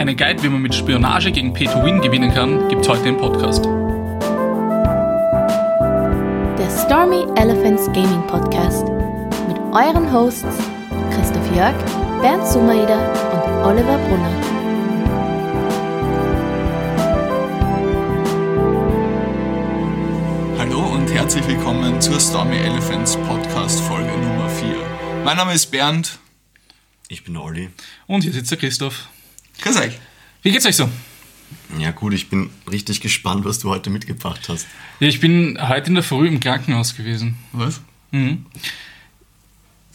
Einen Guide, wie man mit Spionage gegen Pay-to-Win gewinnen kann, gibt's heute im Podcast. Der Stormy Elephants Gaming Podcast mit euren Hosts Christoph Jörg, Bernd Sumaida und Oliver Brunner. Hallo und herzlich willkommen zur Stormy Elephants Podcast Folge Nummer 4. Mein Name ist Bernd. Ich bin der Olli. Und hier sitzt der Christoph. Grüß euch. Wie geht's euch so? Ja gut, ich bin richtig gespannt, was du heute mitgebracht hast. Ja, ich bin heute in der Früh im Krankenhaus gewesen. Was?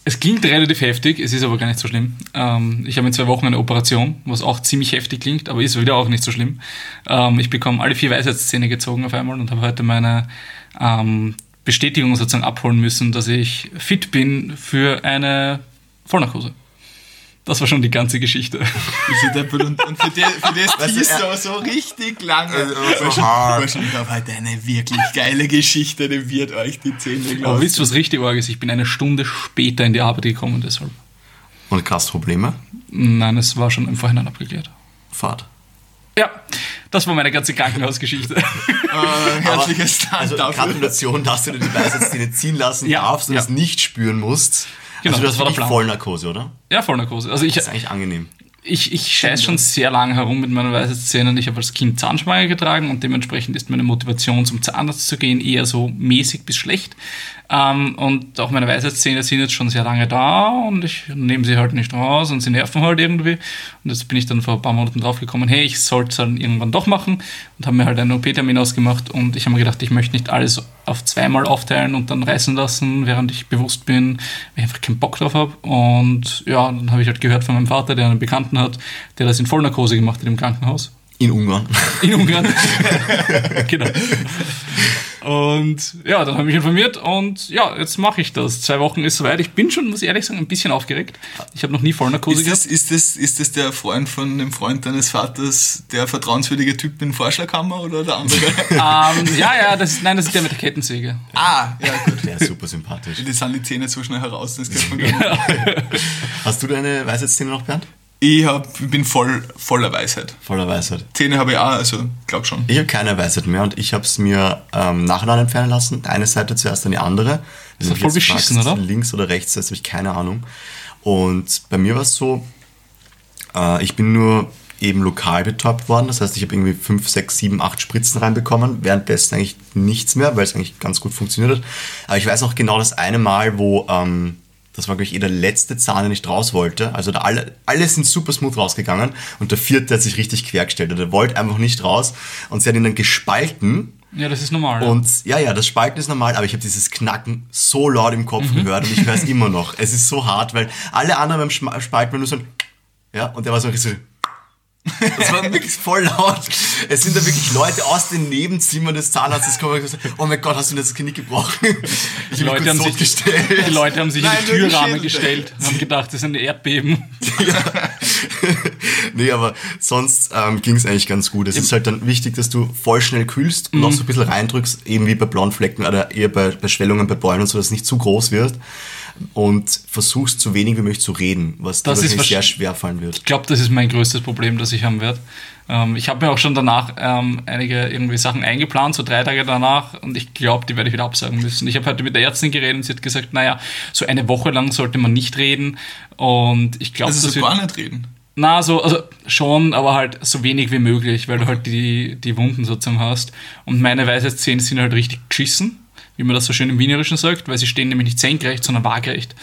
Es klingt relativ heftig, es ist aber gar nicht so schlimm. Ähm, ich habe in zwei Wochen eine Operation, was auch ziemlich heftig klingt, aber ist wieder auch nicht so schlimm. Ähm, ich bekomme alle vier Weisheitszähne gezogen auf einmal und habe heute meine ähm, Bestätigung sozusagen abholen müssen, dass ich fit bin für eine Vollnarkose. Das war schon die ganze Geschichte. Und, und für, die, für das Weißt du, aber so richtig lange. Also, so wahrscheinlich, hart. wahrscheinlich auch heute eine wirklich geile Geschichte, die wird euch die Zähne Aber glauben. wisst ihr, was richtig arg ist? Ich bin eine Stunde später in die Arbeit gekommen deshalb. Und Gastprobleme? Nein, es war schon im Vorhinein abgeklärt. Fahrt. Ja, das war meine ganze Krankenhausgeschichte. Äh, herzliches Dank Also dafür. Gratulation, dass du dir die Weisheitszähne ziehen lassen Ja, darfst und ja. es nicht spüren musst. Genau, also das war der Plan. Vollnarkose, oder? ja, Vollnarkose. Also ich, Das ist eigentlich angenehm. ich, ich scheiß schon sehr lange herum mit meinen Weisheitszähnen. Ich habe als Kind Zahnspange getragen und dementsprechend ist meine Motivation zum Zahnarzt zu gehen eher so mäßig bis schlecht. Ähm, und auch meine Weisheitszähne sind jetzt schon sehr lange da und ich nehme sie halt nicht raus und sie nerven halt irgendwie. Und jetzt bin ich dann vor ein paar Monaten draufgekommen, hey, ich sollte es dann irgendwann doch machen und habe mir halt einen OP-Termin ausgemacht und ich habe mir gedacht, ich möchte nicht alles auf zweimal aufteilen und dann reißen lassen, während ich bewusst bin, weil ich einfach keinen Bock drauf habe. Und ja, dann habe ich halt gehört von meinem Vater, der einen Bekannten hat, der das in Vollnarkose gemacht hat im Krankenhaus. In Ungarn. In Ungarn. genau. Und ja, dann habe ich mich informiert und ja, jetzt mache ich das. Zwei Wochen ist soweit. Ich bin schon, muss ich ehrlich sagen, ein bisschen aufgeregt. Ich habe noch nie Vollnarkose Ist das, gehabt. ist, das, ist das der Freund von dem Freund deines Vaters, der vertrauenswürdige Typ in Vorschlaghammer oder der andere? Ähm, ja, ja, das ist, nein, das ist der mit der Kettensäge. ah, ja gut. Der ist super sympathisch. Die sind die Zähne so schnell heraus, das kennt man gar nicht. Hast du deine Weisheitszähne noch, Bernd? Ich, hab, ich bin voll, voller Weisheit. Voller Weisheit. Zähne habe ich auch, also glaub schon. Ich habe keine Weisheit mehr und ich habe es mir ähm, nacheinander entfernen lassen. Eine Seite zuerst, dann die andere. Ist doch du voll jetzt beschissen, oder? Links oder rechts, das habe ich keine Ahnung. Und bei mir war es so, äh, ich bin nur eben lokal betäubt worden. Das heißt, ich habe irgendwie 5, 6, 7, 8 Spritzen reinbekommen. Währenddessen eigentlich nichts mehr, weil es eigentlich ganz gut funktioniert hat. Aber ich weiß noch genau das eine Mal, wo, ähm, das war, glaube ich, eh der letzte Zahn, den ich raus wollte. Also da alle, alle sind super smooth rausgegangen und der vierte hat sich richtig quergestellt. Der wollte einfach nicht raus und sie hat ihn dann gespalten. Ja, das ist normal. Und ja, ja, das Spalten ist normal, aber ich habe dieses Knacken so laut im Kopf Mhm. gehört und ich höre es immer noch. Es ist so hart, weil alle anderen beim Spalten nur so ein ja, und der war so richtig so das war wirklich voll laut. Es sind da wirklich Leute aus den Nebenzimmern des Zahnarztes gekommen und gesagt, oh mein Gott, hast du mir das Genick gebrochen? Ich die Leute, haben sich, kurz totgestellt. die Leute haben sich Nein, in die Türrahmen gestellt und haben gedacht, das ist ein Erdbeben. nee, aber sonst ähm, ging es eigentlich ganz gut. Es ist halt dann wichtig, dass du voll schnell kühlst und auch so ein bisschen reindrückst, eben wie bei blauen Flecken oder eher bei, bei Schwellungen bei Bäumen und so, dass es nicht zu groß wird. Und versuchst so wenig wie möglich zu reden, was dir Das ist wahrscheinlich sehr schwer fallen wird. Ich glaube, das ist mein größtes Problem, das ich haben werde. Ähm, ich habe mir auch schon danach ähm, einige irgendwie Sachen eingeplant, so drei Tage danach, und ich glaube, die werde ich wieder absagen müssen. Ich habe heute mit der Ärztin geredet und sie hat gesagt, naja, so eine Woche lang sollte man nicht reden. Und ich glaube, Also das so gar nicht reden. na, so, also schon, aber halt so wenig wie möglich, weil du halt die, die Wunden sozusagen hast. Und meine Weisheitszähne sind halt richtig geschissen, wie man das so schön im Wienerischen sagt, weil sie stehen nämlich nicht senkrecht, sondern waagerecht.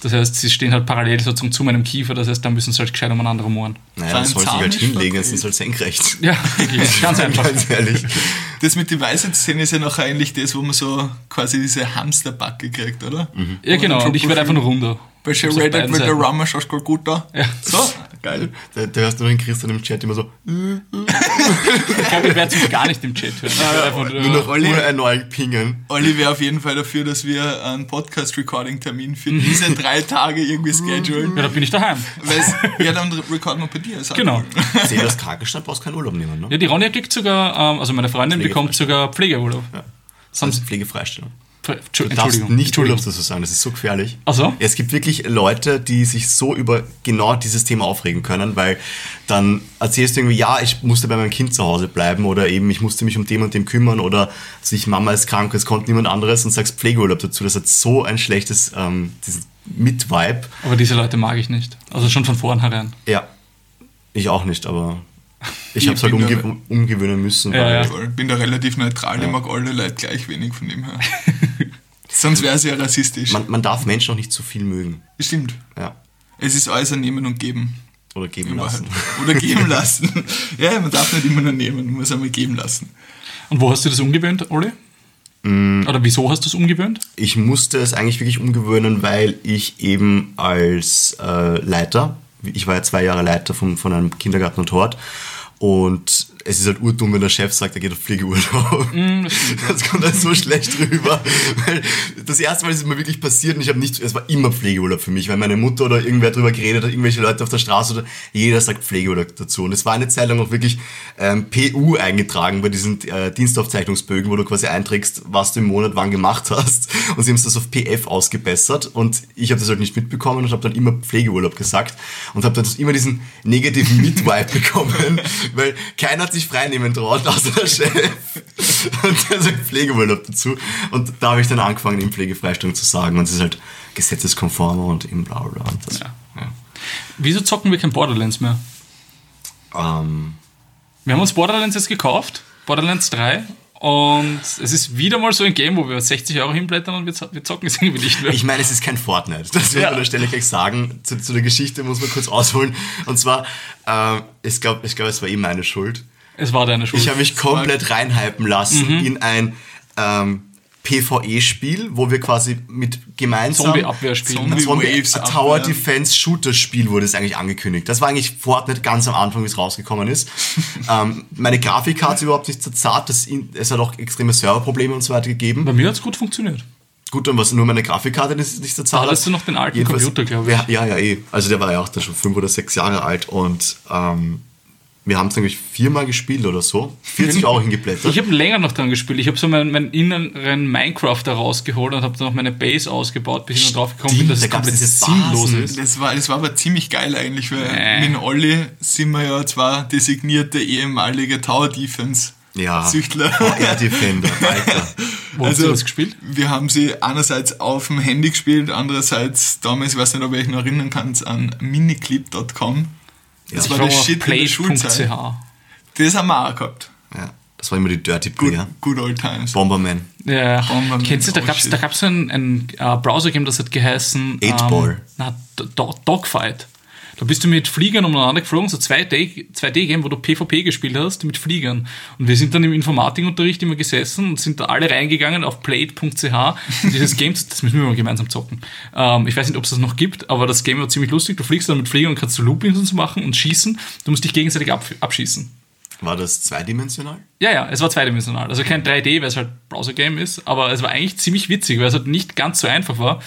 Das heißt, sie stehen halt parallel sozusagen zu meinem Kiefer, das heißt, da müssen sie halt gescheit umeinander mohren. Naja, das soll sich halt hinlegen, verdreht. es ist halt senkrecht. Ja, ganz einfach. Ganz ehrlich. Das mit den Weisheitszähnen ist ja noch eigentlich das, wo man so quasi diese Hamsterbacke kriegt, oder? Ja, genau, und ich werde einfach nur runder. Bei Shredded beiden mit der. Rummer schaust du gut da. Ja. So, geil. Da, da hörst du den Christian im Chat immer so, Ich glaube, ich werde es gar nicht im Chat hören. Ich werd einfach nur noch Olli- nur erneuert pingen. Olli wäre auf jeden Fall dafür, dass wir einen Podcast-Recording-Termin für diese drei Tage irgendwie schedulen. ja, da bin ich daheim. Weil es- ja, dann recorden wir bei dir. Genau. Sehe das Krankenstand, brauchst keinen Urlaub nehmen, ne? Ja, die Ronja kriegt sogar, ähm, also meine Freundin bekommt sogar Pflegeurlaub. Das ist Pflegefreistellung. Ver- Du darfst Entschuldigung, nicht Entschuldigung. Dazu sagen, das ist so gefährlich. Ach so? Es gibt wirklich Leute, die sich so über genau dieses Thema aufregen können, weil dann erzählst du irgendwie, ja, ich musste bei meinem Kind zu Hause bleiben oder eben ich musste mich um dem und dem kümmern oder sich Mama ist krank, es konnte niemand anderes und sagst Pflegeurlaub dazu. Das hat so ein schlechtes ähm, Mit-Vibe. Aber diese Leute mag ich nicht. Also schon von vornherein. Ja, ich auch nicht, aber ich Ich habe es halt bin da- umge umgewöhnen müssen. Ja, weil ja. Bin da relativ neutral, ich mag alle Leute gleich wenig von dem her. Sonst wäre es ja rassistisch. Man, man darf Menschen auch nicht zu viel mögen. Stimmt. Ja. Es ist alles ein Nehmen und Geben. Oder geben in lassen. Wahrheit. Oder geben lassen. ja, man darf nicht immer nur nehmen, man muss einmal geben lassen. Und wo hast du das umgewöhnt, Olli? Mm. Oder wieso hast du es umgewöhnt? Ich musste es eigentlich wirklich umgewöhnen, weil ich eben als äh, Leiter, ich war ja zwei Jahre Leiter von, von einem Kindergarten und Hort, und es ist halt urdumm, wenn der Chef sagt, er geht auf Pflegeurlaub. das, kommt halt so schlecht rüber. Weil das erste Mal ist es mir wirklich passiert und ich habe nicht, es war immer Pflegeurlaub für mich, weil meine Mutter oder irgendwer drüber geredet hat, irgendwelche Leute auf der Straße oder jeder sagt Pflegeurlaub dazu. Und es war eine Zeit lang auch wirklich ähm, PU eingetragen bei diesen äh, Dienstaufzeichnungsbögen, wo du quasi einträgst, was du im Monat wann gemacht hast. Und sie haben es das auf PF ausgebessert und ich habe das halt nicht mitbekommen und habe dann immer Pflegeurlaub gesagt und habe dann immer diesen negativen Mitvibe bekommen, weil keiner hat sich freinehmen traut, außer der Chef. Und der sagt Pflegeurlaub dazu. Und da habe ich dann angefangen, eben Pflegefreistellung zu sagen. Und es ist halt gesetzeskonformer und eben bla bla. Und das, Ja. Wieso zocken wir kein Borderlands mehr? ähm, Wir haben uns Borderlands jetzt gekauft, Borderlands 3. Und es ist wieder mal so ein Game, wo wir 60 Euro hinblättern und wir, zo- wir zocken es irgendwie nicht mehr. Ich meine, es ist kein Fortnite. Das will ich Ja. an der Stelle gleich sagen. Zu, zu der Geschichte muss man kurz ausholen. Und zwar, äh, ich glaube, ich glaub, es war eh meine Schuld. Es war deine Schuld. Ich habe mich komplett reinhypen lassen Mhm. in ein ähm, PvE-Spiel, wo wir quasi mit gemeinsam Zombie-Abwehr spielen. Zombie- Zombie Tower. Defense Shooter Spiel wurde es eigentlich angekündigt. Das war eigentlich Fortnite ganz am Anfang, wie es rausgekommen ist. ähm, meine Grafikkarte ist überhaupt nicht so zart. Das, es hat auch extreme Serverprobleme und so weiter gegeben. Bei mir hat es gut funktioniert. Gut, dann war es nur meine Grafikkarte, die ist nicht so zart. Da hattest du noch den alten Jedenfalls- Computer, glaube ich. Ja, ja, ja, eh. Also der war ja auch da schon fünf oder sechs Jahre alt und ähm, wir haben es eigentlich viermal gespielt oder so. 40 Euro hingeblättert. Ich habe länger noch dran gespielt. Ich habe so meinen, meinen inneren Minecraft da rausgeholt und habe dann noch meine Base ausgebaut, bis ich dann drauf gekommen bin, dass da es komplett diese sinnlos ist. Das war, das war aber ziemlich geil eigentlich, weil Nee. mit Olli sind wir ja zwar designierte ehemalige Tower Defense ja. Süchtler. Air Defender, Alter. Wo hast du das gespielt? Wir haben sie einerseits auf dem Handy gespielt, andererseits damals, ich weiß nicht, ob ihr euch noch erinnern könnt, an miniclip.com. Das Ja, war der Shit in der. Das haben wir auch gehabt. Ja, das war immer die Dirty Good, Player. good old times. Bomberman. Ja, Bomberman, kennst du, da oh gab es shit. da gab's so ein, ein äh, Browser-Game, das hat geheißen... Eight Ball. Na, Do Dogfight. Da bist du mit Fliegern umeinander geflogen, so 2D 2D-Game, wo du PvP gespielt hast, mit Fliegern. Und wir sind dann im Informatikunterricht immer gesessen und sind da alle reingegangen auf plate.ch. Und dieses Game, das müssen wir mal gemeinsam zocken. Ähm, ich weiß nicht, ob es das noch gibt, aber das Game war ziemlich lustig. Du fliegst dann mit Fliegern und kannst so Loopings und so machen und schießen. Du musst dich gegenseitig ab abschießen. War das zweidimensional? Ja, ja, es war zweidimensional. Also kein 3D, weil es halt Browser-Game ist, aber es war eigentlich ziemlich witzig, weil es halt nicht ganz so einfach war.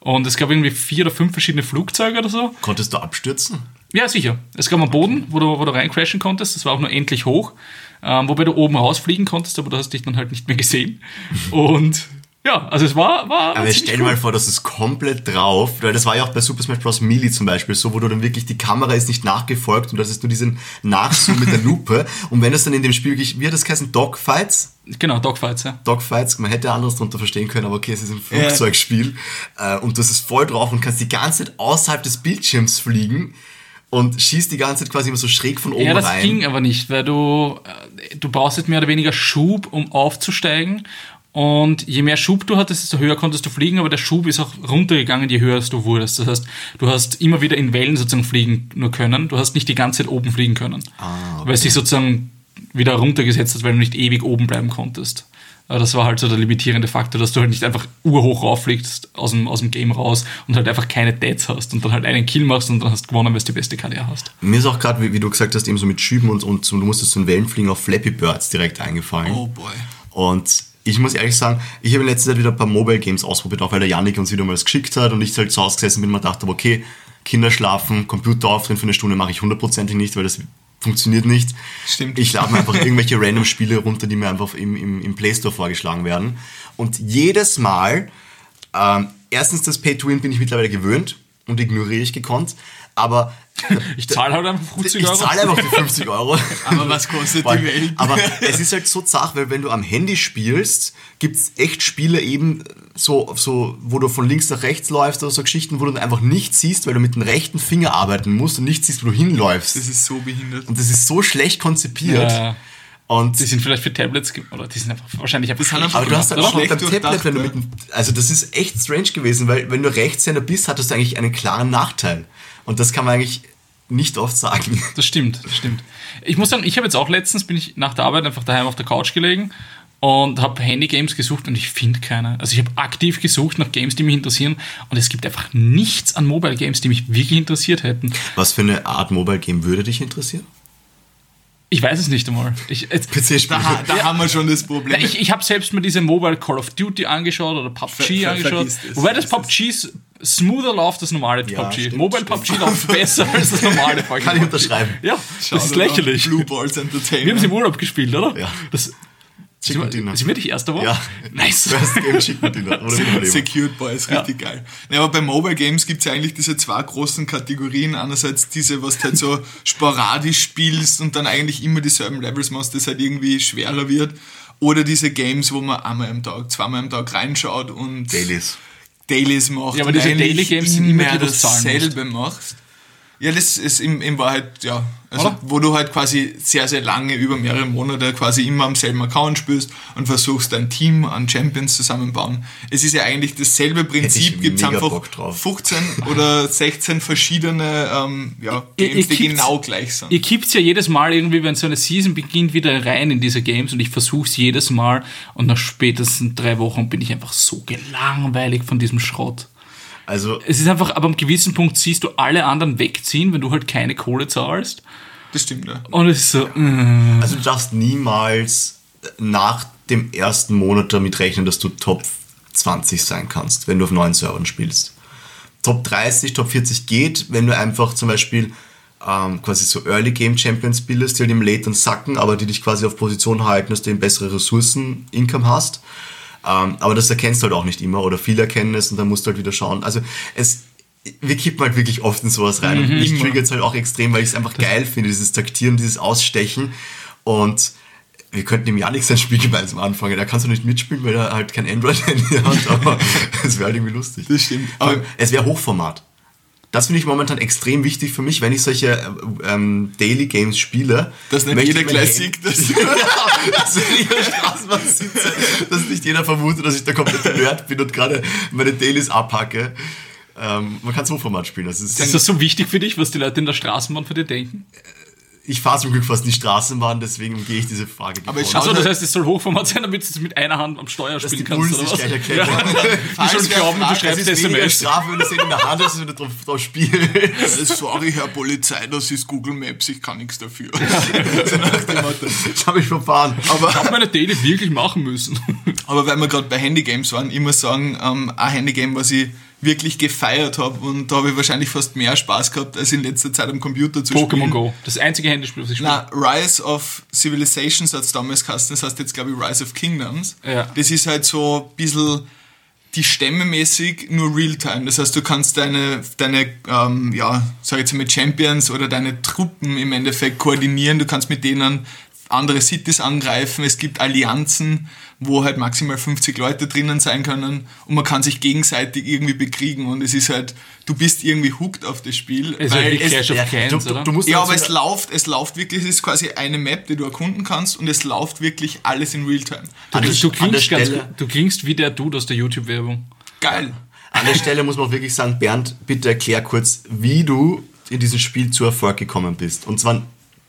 Und es gab irgendwie vier oder fünf verschiedene Flugzeuge oder so. Konntest du abstürzen? Ja, sicher. Es gab einen Boden, wo du, wo du reincrashen konntest. Das war auch nur endlich hoch. Ähm, wobei du oben rausfliegen konntest, aber du hast dich dann halt nicht mehr gesehen. Und ja, also es war. war Aber stell dir mal vor, das ist komplett drauf, weil das war ja auch bei Super Smash Bros. Melee zum Beispiel so, wo du dann wirklich, die Kamera ist nicht nachgefolgt und das ist nur diesen Nachzoom mit der Lupe. Und wenn das dann in dem Spiel wirklich, wie hat das geheißen, Dogfights? Genau, Dogfights, ja. Dogfights, man hätte anderes darunter verstehen können, aber okay, es ist ein Flugzeugspiel. Äh, und das ist voll drauf und kannst die ganze Zeit außerhalb des Bildschirms fliegen und schießt die ganze Zeit quasi immer so schräg von oben Ja, das rein. ging aber nicht, weil du, äh, du brauchst jetzt mehr oder weniger Schub, um aufzusteigen. Und je mehr Schub du hattest, desto höher konntest du fliegen, aber der Schub ist auch runtergegangen, je höher du wurdest. Das heißt, du hast immer wieder in Wellen sozusagen fliegen nur können. Du hast nicht die ganze Zeit oben fliegen können. Ah, Weil es sich sozusagen wieder runtergesetzt hat, weil du nicht ewig oben bleiben konntest. Aber das war halt so der limitierende Faktor, dass du halt nicht einfach urhoch rauffliegst aus dem, aus dem Game raus und halt einfach keine Deads hast und dann halt einen Kill machst und dann hast gewonnen, weil du die beste KDA hast. Mir ist auch gerade, wie, wie du gesagt hast, eben so mit Schüben und, und so, du musstest so in Wellen fliegen auf Flappy Birds direkt eingefallen. Oh boy. Und ich muss ehrlich sagen, ich habe in letzter Zeit wieder ein paar Mobile Games ausprobiert, auch weil der Janik uns wieder mal das geschickt hat und ich halt zu Hause gesessen bin und mir gedacht habe, okay, Kinder schlafen, Computer aufdrehen für eine Stunde mache ich hundertprozentig nicht, weil das funktioniert nicht. Stimmt. Ich lade mir einfach irgendwelche random Spiele runter, die mir einfach im, im, im Play Store vorgeschlagen werden. Und jedes Mal, ähm, erstens das Pay-to-Win bin ich mittlerweile gewöhnt und ignoriere ich gekonnt, aber Ich zahle halt einfach 50 ich Euro. zahle einfach die 50 Euro. Aber was kostet Weil- die Welt? Aber es ist halt so zach, weil wenn du am Handy spielst, gibt's echt Spiele eben so, so, wo du von links nach rechts läufst oder so Geschichten, wo du dann einfach nichts siehst, weil du mit dem rechten Finger arbeiten musst und nicht siehst, wo du hinläufst. das ist so behindert. Und das ist so schlecht konzipiert. Ja. Und Die sind vielleicht für Tablets, oder die sind einfach wahrscheinlich einfach schlecht aber du hast halt auch schlecht beim Tablet, wenn du mit dem, also das ist echt strange gewesen, weil wenn du Rechtshänder bist, hattest du eigentlich einen klaren Nachteil. Und das kann man eigentlich nicht oft sagen. Das stimmt, das stimmt. Ich muss sagen, ich habe jetzt auch letztens, bin ich nach der Arbeit einfach daheim auf der Couch gelegen und habe Handy-Games gesucht und ich finde keine. Also ich habe aktiv gesucht nach Games, die mich interessieren und es gibt einfach nichts an Mobile-Games, die mich wirklich interessiert hätten. Was für eine Art Mobile Game würde dich interessieren? Ich weiß es nicht einmal. PC-Spiele. Da, da Ja. haben wir schon das Problem. Ich ich habe selbst mir diese Mobile Call of Duty angeschaut oder PUBG Ver- ver- angeschaut. das. Wobei das PUBG smoother läuft als normale Ja, PUBG. stimmt, Mobile stimmt. PUBG läuft besser als das normale fucking Kann ich PUBG. unterschreiben. Ja, Schau das ist lächerlich. Blue Balls Wir haben es Entertainment. im Urlaub gespielt, oder? Ja. Das, Chicken sind, Dinner. wir, sind wir nicht Erster geworden? Ja. Nice. First Game Chicken Dinner. Ohne Probleme. Secured Boys, richtig geil. Ja, aber bei Mobile Games gibt es ja eigentlich diese zwei großen Kategorien. Einerseits diese, was du halt so sporadisch spielst und dann eigentlich immer dieselben Levels machst, das halt irgendwie schwerer wird. Oder diese Games, wo man einmal am Tag, zweimal am Tag reinschaut und Dailies. Dailies macht. Ja, aber diese Daily Games sind immer die, dasselbe machst. Ja, das ist in, in Wahrheit, ja, also Oder? wo du halt quasi sehr, sehr lange, über mehrere Monate quasi immer am selben Account spielst und versuchst dein Team an Champions zusammenbauen. Es ist ja eigentlich dasselbe Prinzip, gibt es einfach Bock drauf. 15 oder 16 verschiedene ähm, ja, Ihr- Games, ihr die genau gleich sind. Ihr kippt ja jedes Mal irgendwie, wenn so eine Season beginnt, wieder rein in diese Games und ich versuche es jedes Mal und nach spätestens drei Wochen bin ich einfach so gelangweilig von diesem Schrott. Also, Es ist einfach, aber am gewissen Punkt siehst du alle anderen wegziehen, wenn du halt keine Kohle zahlst. Das stimmt, ja. Und es ist so, mm. also du darfst niemals nach dem ersten Monat damit rechnen, dass du Top 20 sein kannst, wenn du auf neuen Servern spielst. Top 30, Top 40 geht, wenn du einfach zum Beispiel ähm, quasi so Early Game Champions bildest, die halt im Late dann sacken, aber die dich quasi auf Position halten, dass du eben bessere Ressourcen, Income hast. Ähm, aber das erkennst du halt auch nicht immer oder viele erkennen es und dann musst du halt wieder schauen. Also es, wir kippen halt wirklich oft in sowas rein. Und mich triggert es halt auch extrem, weil ich es einfach geil finde, dieses Taktieren, dieses Ausstechen. Und wir könnten im Janix ein Spiel gemeinsam anfangen. Da kannst du nicht mitspielen, weil er halt kein Android-Handy hat, aber es wäre halt irgendwie lustig. Das stimmt. Aber- es wäre Hochformat. Das finde ich momentan extrem wichtig für mich, wenn ich solche äh, ähm, Daily Games spiele. Dass nicht möchte jeder gleich sieht, dass ja, dass wenn ich in der Straßenbahn sitze, dass nicht jeder vermutet, dass ich der komplette Nerd bin und gerade meine Dailies abhacke. Ähm, man kann so Format spielen. Das ist, ist das so wichtig für dich, was die Leute in der Straßenbahn für dir denken? Ich fahre zum Glück fast die Straßenbahn, deswegen umgehe ich diese Frage. Aber ich Achso, das heißt, es soll Hochformat sein, damit du es mit einer Hand am Steuer dass die spielen kannst, oder was? gleich erkennen. Die schon glauben, du Das schreibst ist weniger SMS. Strafe, wenn du es in der Hand hast, als wenn du drauf, drauf spielst. Sorry, Herr Polizei, das ist Google Maps, ich kann nichts dafür. Das habe ich verfahren. Aber Ich habe meine Daily wirklich machen müssen. Aber weil wir gerade bei Handygames waren, ich muss sagen, ähm, ein Handygame, was ich wirklich gefeiert habe und da habe ich wahrscheinlich fast mehr Spaß gehabt, als in letzter Zeit am Computer zu Pokémon spielen. Go. Das einzige Handyspiel, was ich spiele. Na, Rise of Civilizations hat es damals geheißen, das heißt jetzt glaube ich Rise of Kingdoms. Ja. Das ist halt so ein bisschen die Stämme mäßig nur Realtime. Das heißt, du kannst deine, deine ähm, ja, sag ich jetzt mal Champions oder deine Truppen im Endeffekt koordinieren. Du kannst mit denen andere Cities angreifen. Es gibt Allianzen, wo halt maximal 50 Leute drinnen sein können und man kann sich gegenseitig irgendwie bekriegen und es ist halt, du bist irgendwie hooked auf das Spiel. Es ist halt wie Clash of Ja, Clans, du, oder? du, du musst Ja, aber es läuft, es läuft wirklich, es ist quasi eine Map, die du erkunden kannst und es läuft wirklich alles in Realtime. Du, du, klingst ganz, Stelle- du klingst wie der Dude aus der YouTube-Werbung. Geil. An der Stelle muss man auch wirklich sagen, Bernd, bitte erklär kurz, wie du in diesem Spiel zu Erfolg gekommen bist. Und zwar,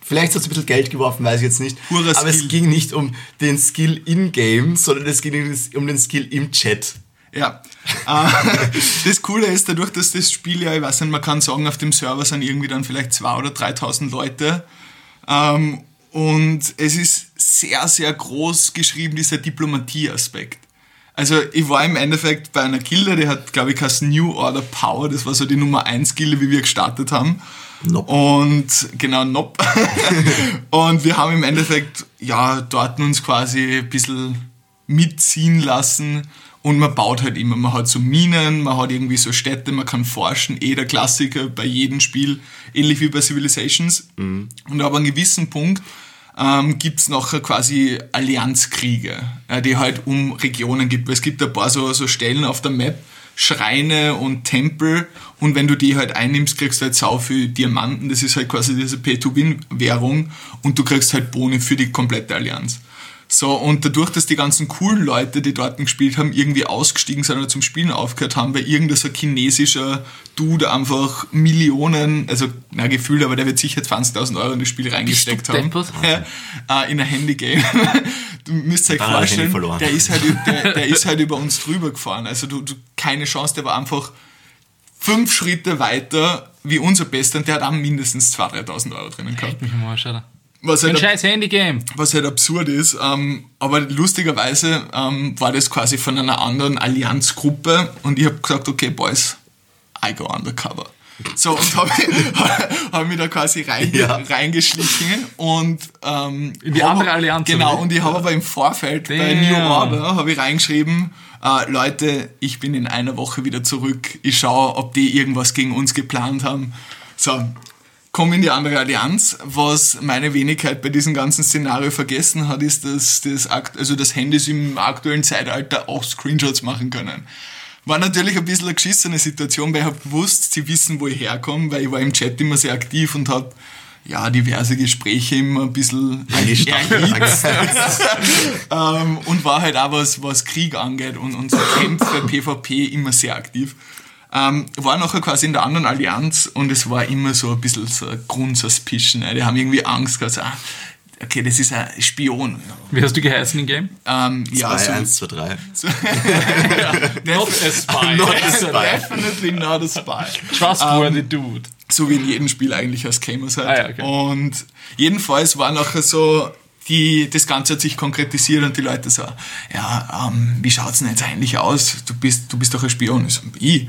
vielleicht hast du ein bisschen Geld geworfen, weiß ich jetzt nicht. Purer aber Skill. es ging nicht um den Skill in-game, sondern es ging um den Skill im Chat. Ja. Äh, das Coole ist, dadurch, dass das Spiel ja, ich weiß nicht, man kann sagen, auf dem Server sind irgendwie dann vielleicht 2.000 oder 3.000 Leute. Ähm, und es ist sehr, sehr groß geschrieben, dieser Diplomatie-Aspekt. Also ich war im Endeffekt bei einer Gilde, die hat, glaube ich, heißt New Order Power, das war so die Nummer 1 Gilde, wie wir gestartet haben. Nope. Und genau, Nopp. und wir haben im Endeffekt, ja, dort uns quasi ein bisschen mitziehen lassen. Und man baut halt immer, man hat so Minen, man hat irgendwie so Städte, man kann forschen, eh der Klassiker bei jedem Spiel, ähnlich wie bei Civilizations. Und ab einem gewissen Punkt ähm, gibt es nachher quasi Allianzkriege, äh, die halt um Regionen gibt. Es gibt ein paar so, so Stellen auf der Map, Schreine und Tempel und wenn du die halt einnimmst, kriegst du halt sau viel Diamanten, das ist halt quasi diese Pay-to-Win-Währung und du kriegst halt Boni für die komplette Allianz. So, und dadurch, dass die ganzen coolen Leute, die dort gespielt haben, irgendwie ausgestiegen sind oder zum Spielen aufgehört haben, weil irgendein so chinesischer Dude einfach Millionen, also na gefühlt, aber der wird sicher 20.000 Euro in das Spiel reingesteckt haben. Ja, äh, in ein Handygame. Du müsst euch Handy vorstellen, verloren. der ist, halt, der, der ist halt über uns drüber gefahren. Also du, du keine Chance, der war einfach fünf Schritte weiter wie unser Bester und der hat auch mindestens 2.000, 3.000 Euro drinnen gehabt. Mich mal Alter. Was Ein halt, scheiß Handygame. was halt absurd ist, ähm, aber lustigerweise ähm, war das quasi von einer anderen Allianzgruppe und ich habe gesagt, okay, Boys, I go undercover. So, und habe hab mich da quasi reinge Ja. reingeschlichen und ähm, In die hab- andere Allianz, Genau, oder? und ich habe aber im Vorfeld bei Damn. New Order habe ich reingeschrieben, äh, Leute, ich bin in einer Woche wieder zurück. Ich schaue, ob die irgendwas gegen uns geplant haben. So, komme in die andere Allianz. Was meine Wenigkeit bei diesem ganzen Szenario vergessen hat, ist, dass das, also das Handys im aktuellen Zeitalter auch Screenshots machen können. War natürlich ein bisschen eine geschissene Situation, weil ich habe gewusst, sie wissen, wo ich herkomme, weil ich war im Chat immer sehr aktiv und habe ja, diverse Gespräche immer ein bisschen ähm, und war halt auch was, was Krieg angeht und, und so Kämpfe, PvP immer sehr aktiv. Ähm, war nachher quasi in der anderen Allianz und es war immer so ein bisschen so ein Grundsuspicion. Ne? Die haben irgendwie Angst gehabt, so, ah, okay, das ist ein Spion. Wie hast du geheißen im Game? Ähm, ja, 2, so, 1, 2, 3. Not a spy. Not a spy. definitely not a spy. Trustworthy dude. So wie in jedem Spiel eigentlich als Gamers halt. Ah, ja, okay. Und jedenfalls war nachher so, die, das Ganze hat sich konkretisiert und die Leute so, ja, ähm, wie schaut's denn jetzt eigentlich aus? Du bist, du bist doch ein Spion. Ich, so, ich,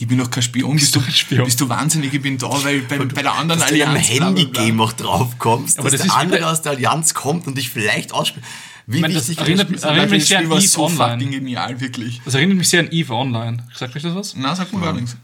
ich bin doch kein Spion. Bist, du, doch ein Spion. bist du wahnsinnig? Ich bin da, weil bei, bei der anderen Dass du Allianz... bla, bla, bla. Handygame auch drauf kommst, Aber dass das der andere wieder- aus der Allianz kommt und dich vielleicht ausspielt. Wie meine, das wichtig erinnert- ist erinnert mich das sehr an Eve so Online. genial, wirklich. Das erinnert mich sehr an Eve Online. Sagt euch das was? Na, sag mir gar nichts.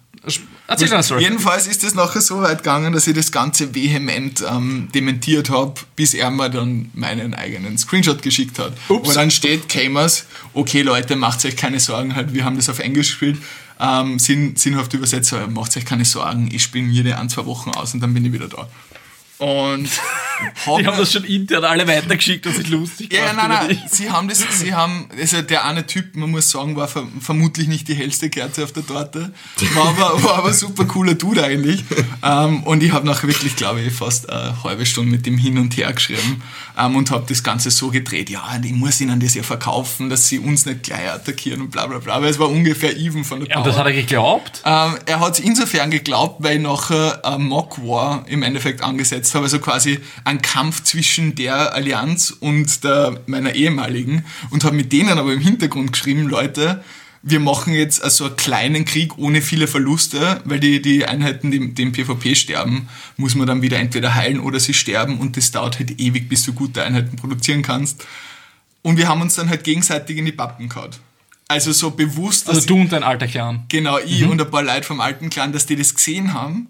Erzähl eine Story. Jedenfalls ist es nachher so weit gegangen, dass ich das Ganze vehement ähm, dementiert habe, bis er mir dann meinen eigenen Screenshot geschickt hat. Ups. Wo dann steht, Gamers, okay Leute, macht euch keine Sorgen, halt, wir haben das auf Englisch gespielt, ähm, sinn, sinnhaft übersetzt, macht euch keine Sorgen, ich mir die ein, zwei Wochen aus und dann bin ich wieder da. Und Die haben das schon intern alle weitergeschickt und sich lustig ja, ja, gemacht nein, nein. Sie haben das, sie haben, also der eine Typ, man muss sagen, war ver vermutlich nicht die hellste Kerze auf der Torte. War aber, war aber super cooler Dude eigentlich. Ähm, und ich habe nachher wirklich, glaube ich, fast eine halbe Stunde mit dem hin und her geschrieben ähm, und habe das Ganze so gedreht, ja, ich muss ihnen das ja verkaufen, dass sie uns nicht gleich attackieren und bla bla bla. Weil es war ungefähr even von der Ja, und das hat er geglaubt? ähm, er hat es insofern geglaubt, weil nachher ein Mock War im Endeffekt angesetzt habe, also quasi ein Kampf zwischen der Allianz und der, meiner ehemaligen und habe mit denen aber im Hintergrund geschrieben, Leute, wir machen jetzt also einen kleinen Krieg ohne viele Verluste, weil die, die Einheiten, die, die im PvP sterben, muss man dann wieder entweder heilen oder sie sterben und das dauert halt ewig, bis du gute Einheiten produzieren kannst. Und wir haben uns dann halt gegenseitig in die Pappen gehauen. Also so bewusst, dass Also du und dein alter Clan. Genau, ich und ein paar Leute vom alten Clan, dass die das gesehen haben.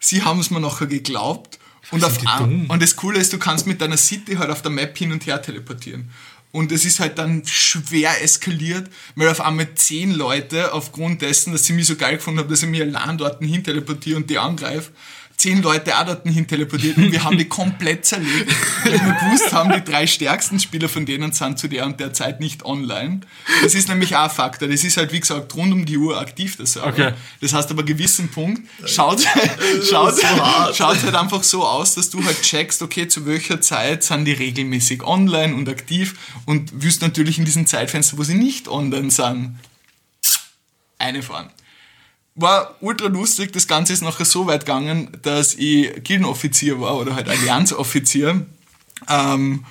Sie haben es mir nachher geglaubt. Und, auf dumm? und das Coole ist, du kannst mit deiner City halt auf der Map hin und her teleportieren. Und es ist halt dann schwer eskaliert, weil auf einmal zehn Leute aufgrund dessen, dass sie mich so geil gefunden haben, dass ich mir allein dort hin teleportiere und die angreife, zehn Leute auch dort hin teleportiert und wir haben die komplett zerlegt, weil wir gewusst haben, die drei stärksten Spieler von denen sind zu der und der Zeit nicht online. Das ist nämlich auch ein Faktor. Das ist halt, wie gesagt, rund um die Uhr aktiv, der Server. Okay. Das heißt aber gewissen Punkt schaut, schaut, schaut halt einfach so aus, dass du halt checkst, okay, zu welcher Zeit sind die regelmäßig online und aktiv und wirst natürlich in diesen Zeitfenster, wo sie nicht online sind, eine fahren. War ultra lustig, das Ganze ist nachher so weit gegangen, dass ich Gildenoffizier war oder halt Allianzoffizier. Ähm,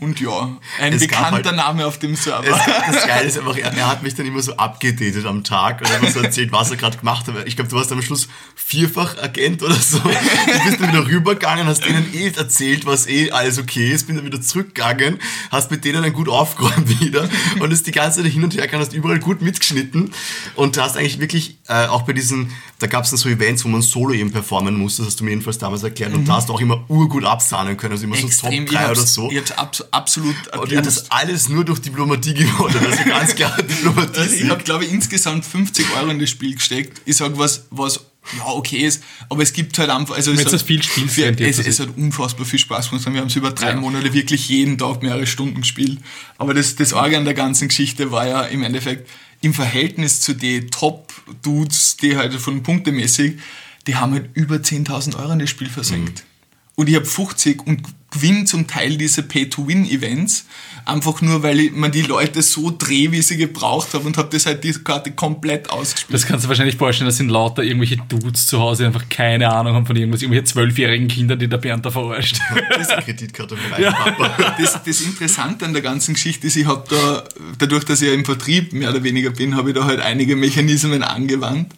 Und ja, ein Es bekannter halt- Name auf dem Server. Es, das Geile ist einfach, er, er hat mich dann immer so abgedatet am Tag und immer so erzählt, was er gerade gemacht hat. Ich glaube, du warst am Schluss vierfach Agent oder so. Du bist dann wieder rübergegangen, hast denen eh erzählt, was eh alles okay ist, bin dann wieder zurückgegangen, hast mit denen dann gut aufgeräumt wieder und ist die ganze Zeit hin und her gegangen, hast überall gut mitgeschnitten und du hast eigentlich wirklich äh, auch bei diesen, da gab es dann so Events, wo man solo eben performen musste, das hast du mir jedenfalls damals erklärt und da hast du auch immer urgut absahnen können, also immer so Extrem, Top ich 3 hab's, oder so. Ich hab's abs absolut Und er hat das alles nur durch Diplomatie gewonnen. Also ganz klar Diplomatie. Also ich habe, glaube ich, insgesamt 50 Euro in das Spiel gesteckt. Ich sage was, was ja okay ist, aber es gibt halt einfach. Also es, hat, ist viel Spielfried, für- es, es ist- hat unfassbar viel Spaß gemacht. Wir haben es über drei Ja. Monate wirklich jeden Tag mehrere Stunden gespielt. Aber das, das Arge an der ganzen Geschichte war ja im Endeffekt im Verhältnis zu den Top-Dudes, die halt von punktemäßig, die haben halt über 10.000 Euro in das Spiel versenkt. Und ich habe 50 und gewinne zum Teil diese Pay-to-Win-Events, einfach nur, weil ich, man die Leute so drehe, wie sie gebraucht habe und habe das halt die Karte komplett ausgespielt. Das kannst du wahrscheinlich vorstellen, das sind lauter irgendwelche Dudes zu Hause, die einfach keine Ahnung haben von irgendwas, irgendwelche zwölfjährigen Kinder, die der Bernd da verarscht. Das ist eine Kreditkarte von meinem Papa. das, das Interessante an der ganzen Geschichte ist, ich habe da, dadurch, dass ich ja im Vertrieb mehr oder weniger bin, habe ich da halt einige Mechanismen angewandt,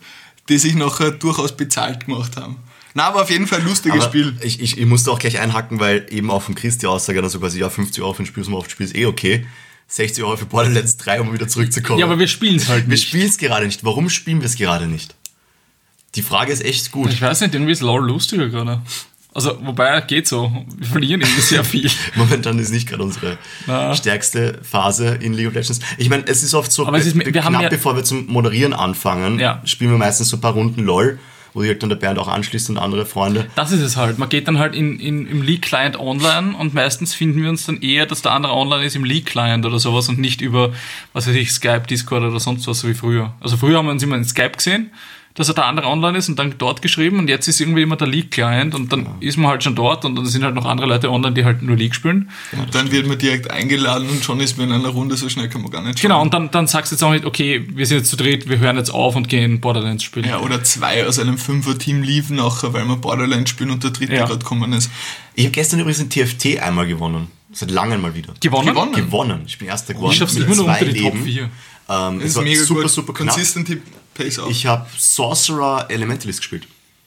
die sich nachher durchaus bezahlt gemacht haben. Na, aber auf jeden Fall ein lustiges Aber Spiel. Ich, ich, ich musste auch gleich einhacken, weil eben auch von Chris die Aussage, also quasi, ja, 50 Euro für ein Spiel, das man oft spielt, ist eh okay. 60 Euro für Borderlands 3, um wieder zurückzukommen. Ja, aber wir spielen es halt wir nicht. spielen es gerade nicht. Warum spielen wir es gerade nicht? Die Frage ist echt gut. Ich weiß nicht, irgendwie ist LOL lustiger gerade. Also, wobei, geht so. Wir verlieren irgendwie sehr viel. Momentan ist nicht gerade unsere Na. stärkste Phase in League of Legends. Ich meine, es ist oft so, Aber es ist- wir haben knapp ja- bevor wir zum Moderieren anfangen, Ja. spielen wir meistens so ein paar Runden LOL, wo sich halt dann der Bernd auch anschließt und andere Freunde. Das ist es halt. Man geht dann halt in, in, im League-Client online und meistens finden wir uns dann eher, dass der andere online ist im League-Client oder sowas und nicht über, was weiß ich, Skype, Discord oder sonst was, so wie früher. Also früher haben wir uns immer in Skype gesehen, dass er der andere online ist und dann dort geschrieben und jetzt ist irgendwie immer der League-Client und dann ist man halt schon dort und dann sind halt noch andere Leute online, die halt nur League spielen. Und dann wird man direkt eingeladen und schon ist man in einer Runde, so schnell kann man gar nicht Genau, schauen. und dann, dann sagst du jetzt auch nicht, okay, wir sind jetzt zu dritt, wir hören jetzt auf und gehen Borderlands spielen. Ja, oder zwei aus einem Fünfer-Team liefen nachher, weil wir Borderlands spielen und der dritte Ja. gerade gekommen ist. Ich habe gestern übrigens in TFT einmal gewonnen. Seit langem mal wieder. Gewonnen? Gewonnen. Gewonnen. Ich bin erster geworden. Ich schaff's mit immer nur zwei unter die Top Leben. 4. Ähm, ist war mega super, gut. super knapp. Consistent Auch. Ich habe Sorcerer Elementalist gespielt.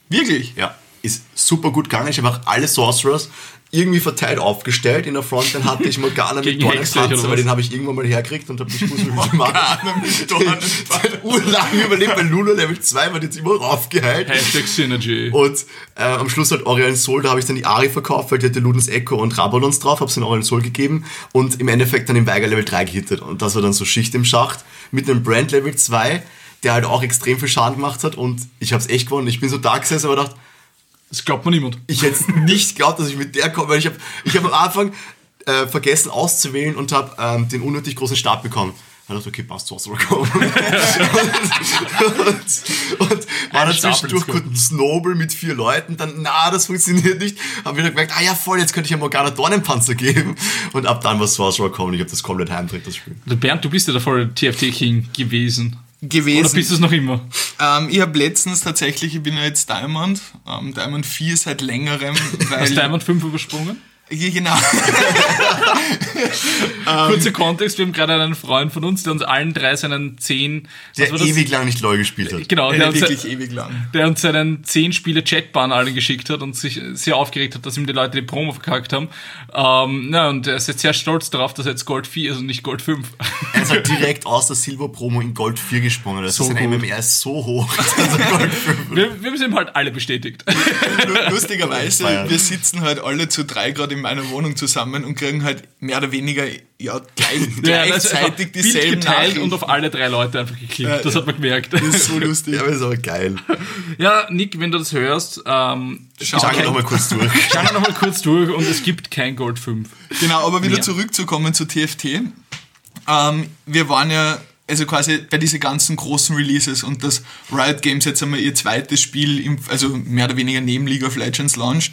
Wirklich? Ja, ist super gut gegangen. Ich habe auch alle Sorcerers irgendwie verteilt aufgestellt. In der Frontline hatte ich Morgana mit Dornenpanzer, aber den habe ich irgendwann mal hergekriegt und habe gewusst, wie ich Dornenpanzer. Urlang überlebt bei Lulu Level 2, war jetzt immer raufgeheilt. Hashtag Synergy. Und äh, am Schluss halt Orion Soul, da habe ich dann die Ari verkauft, weil die hatte Ludens Echo und Rabalons drauf, habe es dann Orion Soul gegeben und im Endeffekt dann im Weiger Level 3 gehittet. Und das war dann so Schicht im Schacht mit einem Brand Level 2, der halt auch extrem viel Schaden gemacht hat und ich habe es echt gewonnen. Ich bin so da gesessen und gedacht, Das glaubt man niemand. ich hätte nicht geglaubt, dass ich mit der komme, weil ich habe ich hab am Anfang äh, vergessen auszuwählen und habe ähm, den unnötig großen Start bekommen. Da dachte okay, passt, Sorcerer kommen. und, und, und war dann zwischendurch kurz ein Snowball mit vier Leuten, dann, na, das funktioniert nicht. Haben wieder gemerkt, ah ja, voll, jetzt könnte ich ja Morgana Dornenpanzer geben. Und ab dann war Sorcerer kommen. Ich habe das komplett heimdreht, das Spiel. Bernd, du bist ja der volle TFT-King gewesen. Gewesen. Oder bist du es noch immer? Ähm, ich habe letztens tatsächlich, ich bin ja jetzt Diamond, ähm, Diamond 4 seit längerem. Hast Diamond 5 übersprungen? Genau. Kurzer Kontext, wir haben gerade einen Freund von uns, der uns allen drei seinen 10... Der ewig lang nicht LOL gespielt hat. Genau, der Der uns, wirklich ewig lang. der uns seinen 10 Spiele Chatban alle geschickt hat und sich sehr aufgeregt hat, dass ihm die Leute die Promo verkackt haben. Ähm, na, und er ist jetzt sehr stolz darauf, dass er jetzt Gold 4 ist und nicht Gold 5. Er ist halt direkt aus der Silber-Promo in Gold 4 gesprungen. Das So ist ein gut. MMR so hoch. 5 wir, wir haben es ihm halt alle bestätigt. Lu- Lustigerweise, wir sitzen halt alle zu drei gerade in meiner Wohnung zusammen und kriegen halt mehr oder weniger ja, gleich, Ja, das ist gleichzeitig Bild dieselben geteilt und auf alle drei Leute einfach geklickt. Ja, das ja. hat man gemerkt. das ist so lustig. Ja, aber ist aber geil. Ja, Nick, wenn du das hörst, ähm, Schau Schau kein- noch mal kurz durch. schauen wir nochmal kurz durch und es gibt kein Gold 5. Genau, aber wieder Mehr. zurückzukommen zu TFT. Ähm, wir waren ja also quasi bei diesen ganzen großen Releases und dass Riot Games jetzt einmal ihr zweites Spiel, im, also mehr oder weniger neben League of Legends launcht.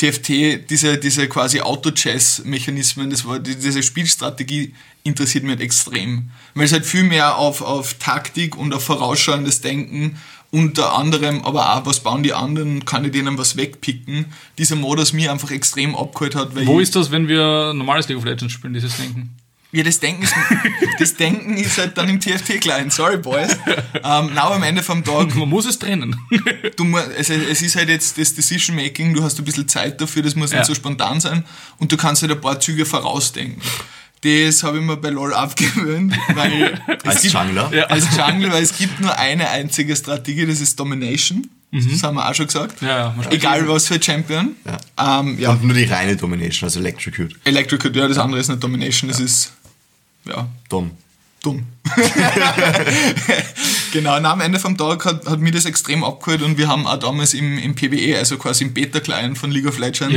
TFT, diese, diese quasi Auto-Chess-Mechanismen, das war, diese Spielstrategie interessiert mich halt extrem. Weil es halt viel mehr auf, auf Taktik und auf vorausschauendes Denken unter anderem, aber auch, was bauen die anderen, kann ich denen was wegpicken. Dieser Modus mir einfach extrem abgeholt hat. Weil Wo ist das, wenn wir normales League of Legends spielen, dieses Denken? Ja, das Denken ist, das Denken ist halt dann im TFT-Client, sorry boys. Ähm, na, am Ende vom Tag Man muss es trennen. du, mu- es, ist halt jetzt das Decision Making, du hast ein bisschen Zeit dafür, das muss Ja. nicht so spontan sein und du kannst halt ein paar Züge vorausdenken. Das habe ich mir bei LoL abgewöhnt, weil Als gibt, Jungler? Ja. als Jungler, weil es gibt nur eine einzige Strategie, das ist Domination. Das haben wir auch schon gesagt. Mhm. Ja, Egal was für Champion. Ja. Ähm, ja. Und nur die reine Domination, also Electrocute. Electrocute, ja, das andere ist nicht Domination, das ist ja Dumm. dumm. genau, und am Ende vom Tag hat, hat mir das extrem abgeholt und wir haben auch damals im, im PBE, also quasi im Beta-Client von League of Legends,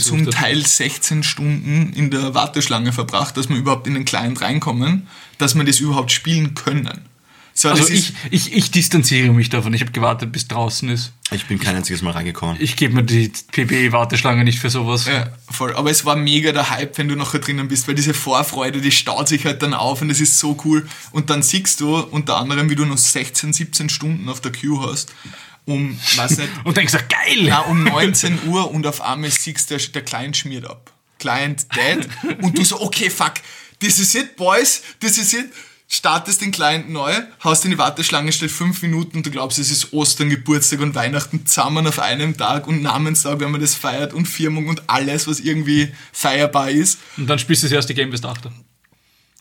zum Teil 16 Stunden in der Warteschlange verbracht, dass wir überhaupt in den Client reinkommen, dass wir das überhaupt spielen können. So, Also ich, ich, ich distanziere mich davon. Ich habe gewartet, bis draußen ist. Ich bin kein einziges Mal reingekommen. Ich gebe mir die PB-Warteschlange nicht für sowas. ja, voll. Aber es war mega der Hype, wenn du nachher drinnen bist, weil diese Vorfreude, die staut sich halt dann auf und das ist so cool. Und dann siehst du unter anderem, wie du noch 16, 17 Stunden auf der Queue hast, um, weiß nicht, Und denkst, ach, geil! Na, um 19 Uhr und auf einmal siehst du, der, der Client schmiert ab. Client dead. Und du so, okay, fuck, this is it, boys, this is it. Startest den Client neu, haust in die Warteschlange, steht fünf Minuten und du glaubst, es ist Ostern, Geburtstag und Weihnachten zusammen auf einem Tag und Namenstag, wenn man das feiert und Firmung und alles, was irgendwie feierbar ist. Und dann spielst du das erste Game bis dachte.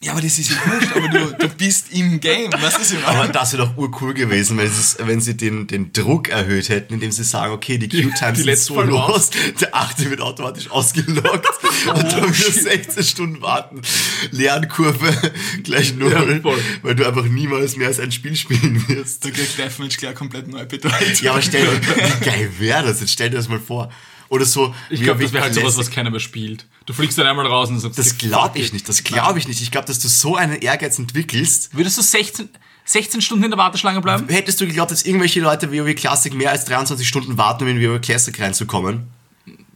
Ja, aber das ist ja wurscht, aber du, du bist im Game, weißt du, was ich Aber meine? das wäre doch urcool gewesen, wenn sie, wenn sie den, den Druck erhöht hätten, indem sie sagen, okay, die die sind so los, der achte wird automatisch ausgelockt und dann wieder 16 Stunden warten. Lernkurve gleich null, Ja, weil du einfach niemals mehr als ein Spiel spielen wirst. Da kriegt Deathmatch gleich komplett neu bedeutet. Ja, aber stell dir, wie geil wäre das? Jetzt stell dir das mal vor. Oder so. Ich wie glaube, das wäre halt sowas, was keiner mehr spielt. Du fliegst dann einmal raus und sagst, Das glaube ich nicht, das glaube ich nicht. Ich glaube, dass du so einen Ehrgeiz entwickelst. Würdest du 16, 16 Stunden in der Warteschlange bleiben? Hättest du geglaubt, dass irgendwelche Leute WoW Classic mehr als 23 Stunden warten, um in WoW Classic reinzukommen?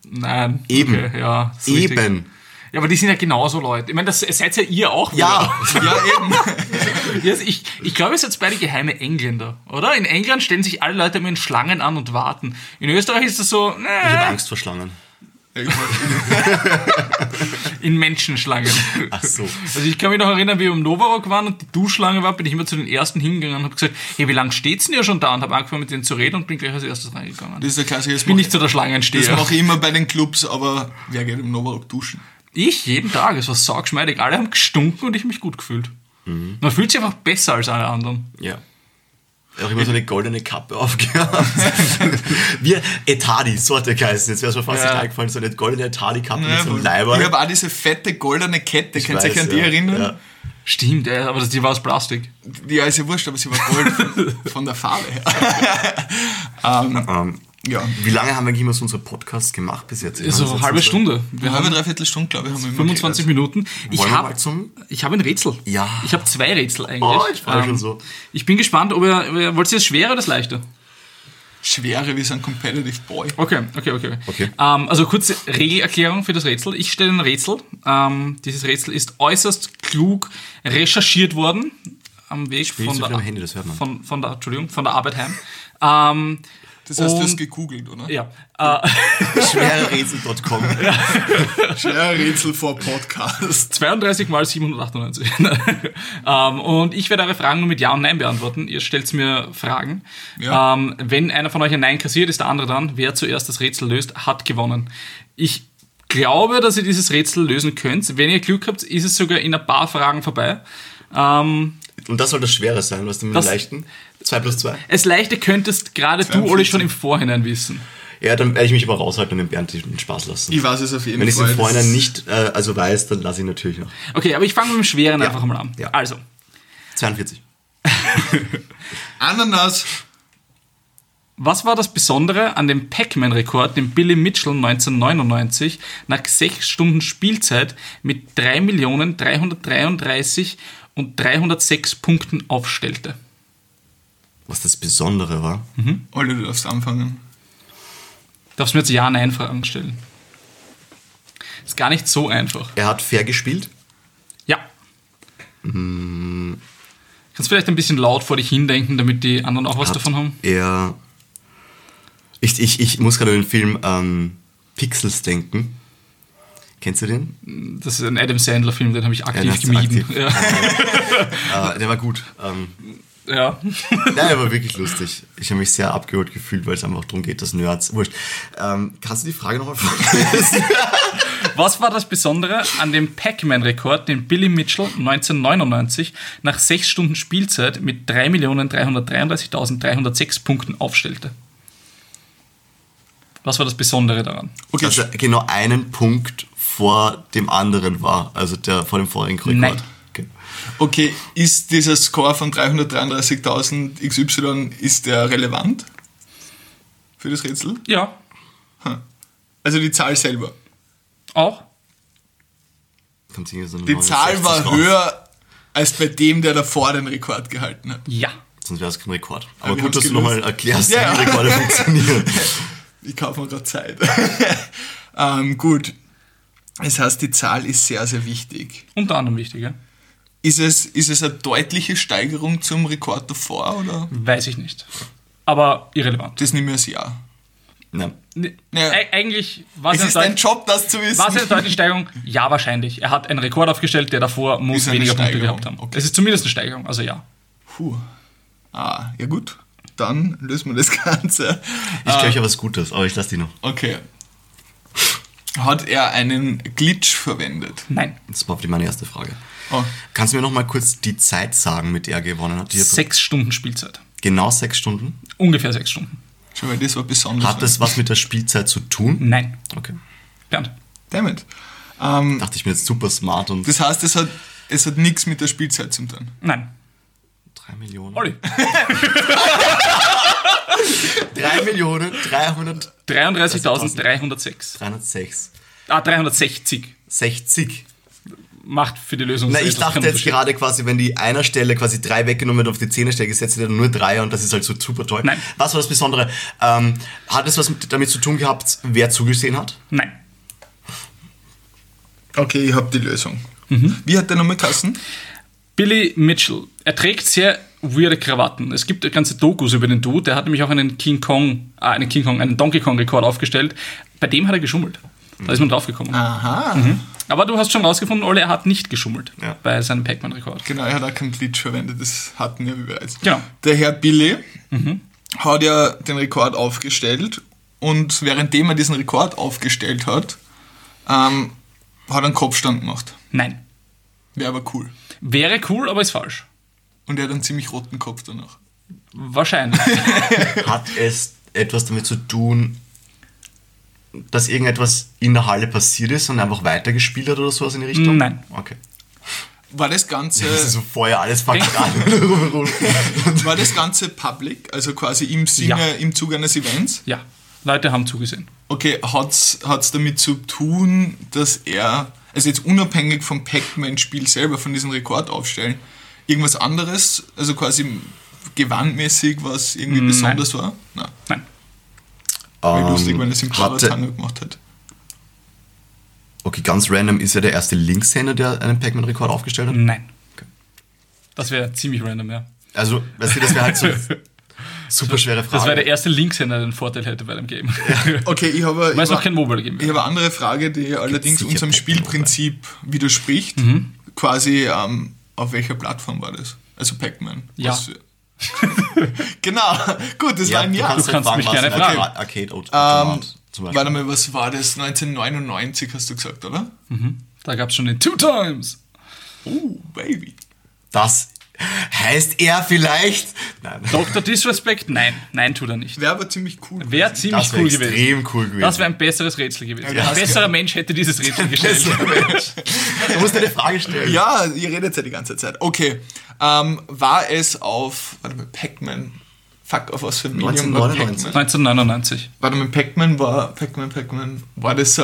Nein. Eben. Okay, ja, ist richtig. Eben. Ja, aber die sind ja genauso Leute. Ich meine, das seid ja ihr auch. Ja, Ja, eben. ich, ich glaube, ihr seid beide geheime Engländer, oder? In England stellen sich alle Leute immer in Schlangen an und warten. In Österreich ist das so, ich habe ne, Angst vor Schlangen. in Menschenschlangen. Ach so. Also ich kann mich noch erinnern, wie wir im Novarock waren und die Duschschlange war, bin ich immer zu den ersten hingegangen und habe gesagt, hey, wie lange steht's denn ja schon da? Und habe angefangen mit denen zu reden und bin gleich als erstes reingegangen. Das ist der Klassiker. Das ich bin nicht so der Das Schlangensteher. mache ich immer bei den Clubs, aber wer geht im Novarock duschen? Ich jeden Tag, es war saugeschmeidig. Alle haben gestunken und ich mich gut gefühlt. Man fühlt sich einfach besser als alle anderen. Ja. Auch immer so eine goldene Kappe aufgehabt. Wir, Etadi, so hat der geheißen. Jetzt wäre es mir fast Ja. nicht eingefallen, so eine goldene Etadi-Kappe mit so einem ich Leiber. habe auch diese fette goldene Kette, Ich könnt ihr euch weiß, an die ja. erinnern? Ja. Stimmt, ja, aber die war aus Plastik. Ja, ist ja wurscht, aber sie war gold von der Farbe her. ähm, Ähm, ja, wie lange haben wir eigentlich immer so unsere Podcasts gemacht bis jetzt? So eine halbe Stunde. Wir eine halbe, haben dreiviertel Stunde, glaube ich, haben wir immer 25 geredet. Minuten. Ich habe hab ein Rätsel. Ja. Ich habe zwei Rätsel eigentlich. Oh, ich mich schon so. Ich bin gespannt, ob ihr, wollt ihr das schwerer oder das leichter? Schwere, wir sind Competitive Boy. Okay, okay, okay. Okay. Ähm, also kurze Regelerklärung für das Rätsel. Ich stelle ein Rätsel. Ähm, dieses Rätsel ist äußerst klug recherchiert worden am Weg von so der, viel am Handy, das hört man. Von, von der, Entschuldigung, von der Arbeit heim. Das heißt, du hast gegoogelt, oder? ja, äh, Schwererätsel.com. Schwere Rätsel vor Podcast. 32 mal 798. ähm, und ich werde eure Fragen nur mit Ja und Nein beantworten. Ihr stellt mir Fragen. Ja. Ähm, wenn einer von euch ein Nein kassiert, ist der andere dran. Wer zuerst das Rätsel löst, hat gewonnen. Ich glaube, dass ihr dieses Rätsel lösen könnt. Wenn ihr Glück habt, ist es sogar in ein paar Fragen vorbei. Ähm, Und das soll das Schwere sein, was du mit dem Das- leichten? 2 plus 2? es leichte könntest gerade du, 42. Olli, schon im Vorhinein wissen. Ja, dann werde ich mich aber raushalten und den Bernd den Spaß lassen. Ich weiß es auf jeden Wenn ich es Fall. im Vorhinein Das- nicht äh, also weiß, dann lasse ich natürlich noch. Okay, aber ich fange mit dem Schweren Ja. einfach mal an. Ja. Also, 42. Ananas. Was war das Besondere an dem Pac-Man-Rekord, den Billy Mitchell 1999 nach 6 Stunden Spielzeit mit 3.333 und 306 Punkten aufstellte? Was das Besondere war. Olli, du darfst anfangen. Darfst du mir jetzt Ja-Nein-Fragen stellen? Ist gar nicht so einfach. Er hat fair gespielt. Ja. Kannst vielleicht ein bisschen laut vor dich hindenken, damit die anderen auch was hat davon haben? Er. Ich, ich, ich muss gerade an den Film ähm, Pixels denken. Kennst du den? Das ist ein Adam Sandler-Film, den habe ich aktiv du gemieden. aktiv. Ja. Äh, der war gut. Ähm, ja. Nein, der war wirklich lustig. Ich habe mich sehr abgeholt gefühlt, weil es einfach darum geht, dass Nerds. Wurscht. Ähm, kannst du die Frage nochmal vorlesen? Was war das Besondere an dem Pac-Man-Rekord, den Billy Mitchell 1999 nach 6 Stunden Spielzeit mit 3.333.306 Punkten aufstellte? Was war das Besondere daran? Okay, Dass er genau einen Punkt vor dem anderen war, also der vor dem vorigen Rekord. Nein. Okay. okay, ist dieser Score von 333.000 XY, ist der relevant für das Rätsel? Ja, Also die Zahl selber. auch. Die Zahl 69 war raus. höher als bei dem, der davor den Rekord gehalten hat. Ja. Sonst wäre es kein Rekord. Aber wir gut, dass du nochmal gelöst. erklärst, Ja, wie ja. Rekorde funktionieren. Ich kaufe mir gerade Zeit. ähm, gut. Das heißt, die Zahl ist sehr, sehr wichtig. Unter anderem wichtig, ja? Ist es, ist es eine deutliche Steigerung zum Rekord davor oder? Weiß ich nicht. Aber irrelevant. Das nehme ich als Ja. Nein. Ne, Ja. e- Eigentlich war Es es ist eine, dein Job, das zu wissen. war es eine deutliche Steigerung? Ja, wahrscheinlich. Er hat einen Rekord aufgestellt, der davor muss weniger Punkte gehabt haben. okay. Es ist zumindest eine Steigerung, also ja. Puh. Ah, ja gut. Dann lösen wir das Ganze. Ich glaube, ich habe was Gutes, aber ich lasse die noch. Okay. Hat er einen Glitch verwendet? Nein. Das war meine erste Frage. Oh. Kannst du mir noch mal kurz die Zeit sagen, mit der er gewonnen hat? Sechs Stunden Spielzeit. Genau sechs Stunden. Ungefähr sechs Stunden. Schau mal, das war besonders. Hat das was mit der Spielzeit zu tun? Nein. Okay. Bernd. Damn it. Ähm, Dachte ich mir jetzt super smart und das heißt, es hat, es hat nichts mit der Spielzeit zu tun. Nein. drei Millionen. Olli. Drei Millionen 300, 33.306. 306. Ah, 360. 60. Macht für die Lösung Na, ich dachte jetzt gerade quasi, wenn die einer Stelle quasi drei weggenommen wird, auf die Zehnerstelle gesetzt wird, dann nur drei und das ist halt so super toll. Nein. Was war das Besondere? Ähm, hat es was mit, damit zu tun gehabt, wer zugesehen hat? Nein. Okay, ich habe die Lösung. Mhm. Wie hat der Name Kassen? Billy Mitchell. Er trägt sehr weirde Krawatten. Es gibt ganze Dokus über den Dude. Der hat nämlich auch einen King Kong, äh, einen King Kong, einen Donkey Kong Rekord aufgestellt. Bei dem hat er geschummelt. Da ist man draufgekommen. Aha. Aber du hast schon rausgefunden, Olli, er hat nicht geschummelt Ja. bei seinem Pac-Man-Rekord. Genau, er hat auch keinen Glitch verwendet, das hatten wir bereits. Genau. Der Herr Billy hat ja den Rekord aufgestellt und währenddem er diesen Rekord aufgestellt hat, ähm, hat er einen Kopfstand gemacht. Nein. Wäre aber cool. Wäre cool, aber ist falsch. Und er hat einen ziemlich roten Kopf danach. Wahrscheinlich. Hat es etwas damit zu tun, dass irgendetwas in der Halle passiert ist und er einfach weitergespielt hat oder sowas in die Richtung? Nein. Okay. War das Ganze, Das ist so vorher alles an. war das Ganze public, also quasi im Sinne, Ja. im Zuge eines Events? ja, Leute haben zugesehen. Okay, hat's hat's damit zu tun, dass er, also jetzt unabhängig vom Pac-Man-Spiel selber, von diesem Rekord aufstellen, irgendwas anderes, also quasi gewandmäßig, was irgendwie Nein. besonders war? Nein. Nein. Wäre Ähm, lustig, wenn er es im Karatango gemacht hat. Okay, ganz random ist er der erste Linkshänder, der einen Pac-Man-Rekord aufgestellt hat. Nein. Das wäre ziemlich random, ja. Also, weißt du, das wäre halt so super schwere Frage. Das wäre der erste Linkshänder, der einen Vorteil hätte bei dem Game. Okay, ich habe, ich Weil es noch habe, kein Mobile Game ich habe eine andere Frage, die allerdings unserem Spielprinzip widerspricht. Quasi, ähm, auf welcher Plattform war das? Also Pac-Man. Ja. Genau, gut, das war ein du Ja. kannst, Du kannst mich gerne ein fragen. Arcade- Arcade-Automat Ähm, zum Beispiel. warte mal, was war das? 1999 hast du gesagt, oder? Da gab es schon den Two Times. Oh, Baby. Das heißt er vielleicht. Nein, Dr. Disrespect? Nein. Nein, tut er nicht. Wäre aber ziemlich cool. Wäre ziemlich das wäre cool gewesen. extrem cool gewesen. Das wäre ein besseres Rätsel gewesen. Ja, ein besserer Mensch hätte dieses Rätsel gestellt. du musst eine Frage stellen. Ja, ihr redet ja die ganze Zeit. Okay, ähm, war es auf, warte mal, Pac-Man. Fuck, auf was für ein Medium war 1999. Pac-Man? 1999. Warte mal, Pac-Man war, Pac-Man, Pac-Man, war das,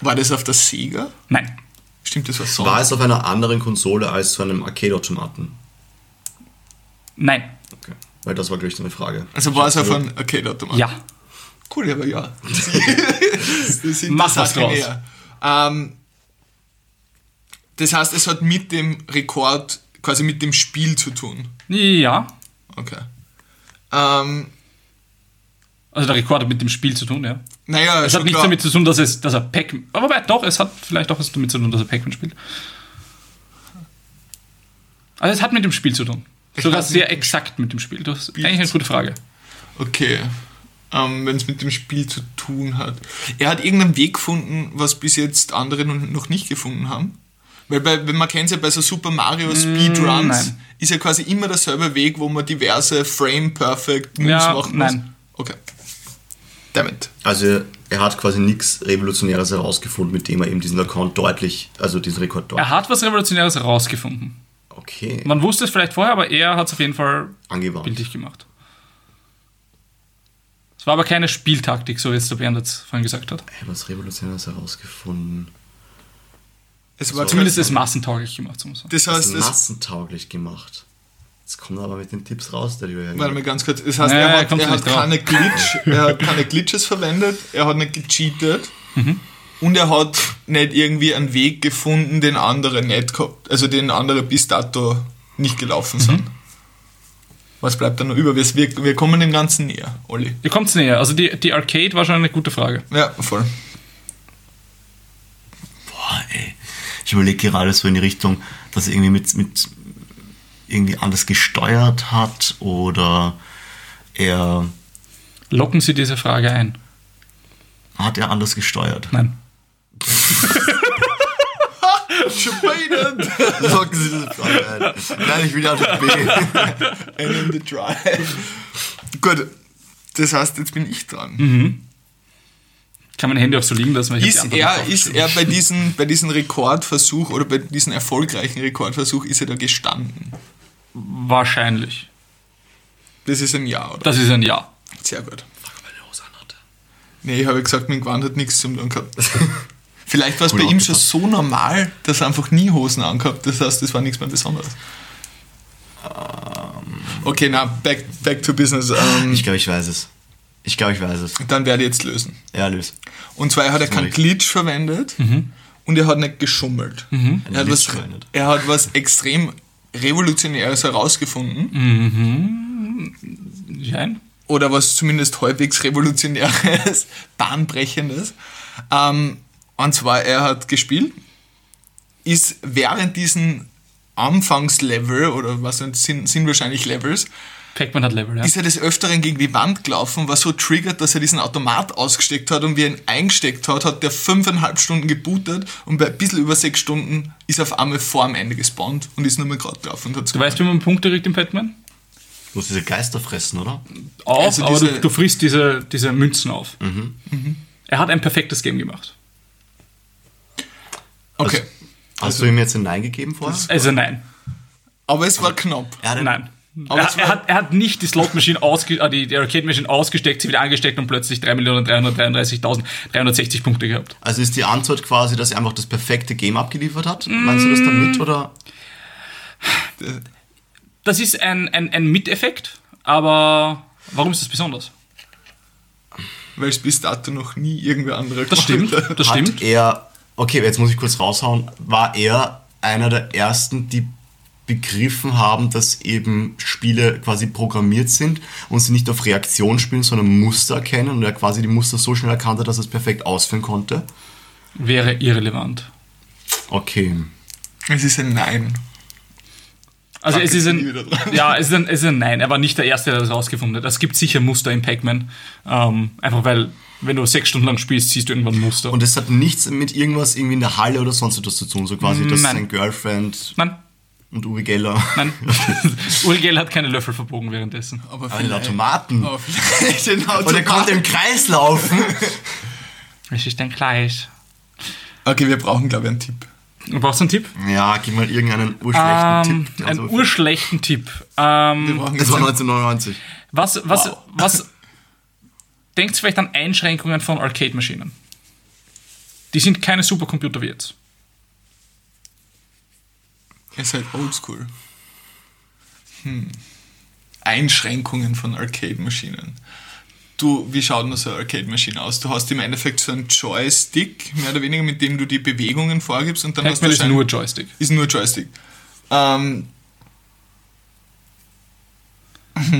war das auf der Sega? Nein. Stimmt, das war es auf einer anderen Konsole als zu einem Arcade-Automaten? Nein. Okay. Weil das war, glaube ich, so eine Frage. Also war es auf einem Arcade-Automat? Ja. Cool, aber ja. das Mach was Sache draus. Ähm, das heißt, es hat mit dem Rekord quasi mit dem Spiel zu tun. Ja, Okay. Ähm, also der Rekord hat mit dem Spiel zu tun, ja. naja, Es hat nichts klar. damit zu tun, dass, es, dass er Pac... Aber wobei, doch, es hat vielleicht auch was damit zu tun, dass er Pac-Man spielt. Also es hat mit dem Spiel zu tun. Es Sogar sehr exakt mit dem Spiel. Das ist eigentlich eine gute Frage. Okay. Ähm, Wenn es mit dem Spiel zu tun hat. Er hat irgendeinen Weg gefunden, was bis jetzt andere noch nicht gefunden haben. Weil bei, wenn man kennt ja bei so Super Mario Speedruns, Mm, ist ja quasi immer derselbe Weg, wo man diverse Frame-Perfect Moves Ja, machen muss. nein. Okay. Damit. Also er hat quasi nichts Revolutionäres herausgefunden, mit dem er eben diesen Account deutlich, also diesen Rekord deutlich. Er hat was Revolutionäres herausgefunden. Okay. Man wusste es vielleicht vorher, aber er hat es auf jeden Fall Angewandt. bildlich gemacht. Es war aber keine Spieltaktik, so wie jetzt der Bernd jetzt vorhin gesagt hat. Er hat was Revolutionäres herausgefunden. Es war Zumindest ist es massentauglich gemacht, so muss man sagen. Das heißt, ist es, massentauglich gemacht. Jetzt kommt er aber mit den Tipps raus, der Julian. warte mal ganz kurz. Das heißt, Nee, er hat, er hat drauf. keine Glitch, er hat keine Glitches verwendet, er hat nicht gecheatet Mhm. und er hat nicht irgendwie einen Weg gefunden, den andere nicht gehabt, also den andere bis dato nicht gelaufen sind. Mhm. Was bleibt da noch über? Wir, wir, kommen dem Ganzen näher, Olli. Ihr kommt näher. Also die, die Arcade war schon eine gute Frage. Ja, voll. Boah, ey. Ich überlege gerade so in die Richtung, dass er irgendwie mit, mit irgendwie anders gesteuert hat oder er Locken Sie diese Frage ein. hat er anders gesteuert. Nein. Schweden! Locken Sie diese Frage ein. Nein, ich will ja nicht B. And in the drive. Gut, das heißt, jetzt bin ich dran. Mhm. Kann mein Handy auch so liegen lassen, weil ich Ist er, ist er bei diesem bei diesen Rekordversuch oder bei diesem erfolgreichen Rekordversuch, ist er da gestanden? Wahrscheinlich. Das ist ein Ja, oder? Das ist ein Ja. Sehr gut. Nee, ich habe gesagt, mein Gewand hat nichts zum tun gehabt. Vielleicht war es Cool bei ihm schon so normal, dass er einfach nie Hosen angehabt Das heißt, das war nichts mehr Besonderes. Okay, na, back, back to business. Ähm, Ich glaube, ich weiß es. Ich glaube, ich weiß es. dann werde ich jetzt lösen. Ja, löse. Und zwar, er hat er keinen. Glitch verwendet und er hat nicht geschummelt. Er, hat was, er hat was extrem Revolutionäres herausgefunden. Nein. oder was zumindest halbwegs Revolutionäres, Bahnbrechendes. Ähm, und zwar, er hat gespielt, ist während diesen Anfangslevel, oder was sind, sind wahrscheinlich Levels, Pac-Man hat Level, ja. ist er des Öfteren gegen die Wand gelaufen, was so triggert, dass er diesen Automat ausgesteckt hat und wie er ihn eingesteckt hat, hat der fünfeinhalb Stunden gebootet und bei ein bisschen über sechs Stunden ist er auf einmal vor am Ende gespawnt und ist nur mal gerade drauf und hat Du weißt, wie man Punkte kriegt im Pac-Man? Du musst diese Geister fressen, oder? Auf, Also aber du, du frisst diese, diese Münzen auf. Er hat ein perfektes Game gemacht. Okay. Hast du ihm jetzt ein Nein gegeben vorher? Also nein. Aber es war knapp. Er hat ein- Nein. Aber Er, er, hat, er hat nicht die Slot-Maschine ausge, äh, die, die Arcade-Maschine ausgesteckt, sie wieder angesteckt und plötzlich 3.333.360 Punkte gehabt. Also ist die Antwort quasi, dass er einfach das perfekte Game abgeliefert hat? Meinst du das damit oder? Das ist ein, ein, ein Miteffekt, aber warum ist das besonders? Weil es bis dato noch nie irgendwer anderer Das stimmt, das hat stimmt. er, okay, jetzt muss ich kurz raushauen, war er einer der ersten, die begriffen haben, dass eben Spiele quasi programmiert sind und sie nicht auf Reaktion spielen, sondern Muster erkennen und er quasi die Muster so schnell erkannt hat, dass er es perfekt ausführen konnte. Wäre irrelevant. Okay. Es ist ein Nein. Also es ist ein, ja, es ist ein, es ist ein Nein. Er war nicht der Erste, der das rausgefunden hat. Es gibt sicher Muster in Pac-Man. Ähm, einfach weil, wenn du sechs Stunden lang spielst, siehst du irgendwann ein Muster. Und es hat nichts mit irgendwas irgendwie in der Halle oder sonst etwas zu tun, so quasi, dass Nein. sein Girlfriend nein, und Uri Geller nein. Uri Geller hat keine Löffel verbogen währenddessen. Aber an den Automaten. Aber vielleicht den Und er konnte im Kreis laufen. Es ist ein Gleis. Okay, wir brauchen, glaube ich, einen Tipp. Du brauchst einen Tipp? Ja, gib mal irgendeinen urschlechten Ähm, Tipp. einen Also, urschlechten Tipp. Ähm, jetzt war einen, 1999. was, was, Wow. was denkt vielleicht an Einschränkungen von Arcade-Maschinen? Die sind keine Supercomputer wie jetzt. Ihr seid oldschool. Hm. Einschränkungen von Arcade-Maschinen. Du, wie schaut denn so eine Arcade-Maschine aus? Du hast im Endeffekt so einen Joystick, mehr oder weniger, mit dem du die Bewegungen vorgibst und dann hast du Pac-Man ist nur Joystick. ist nur Joystick. Ähm,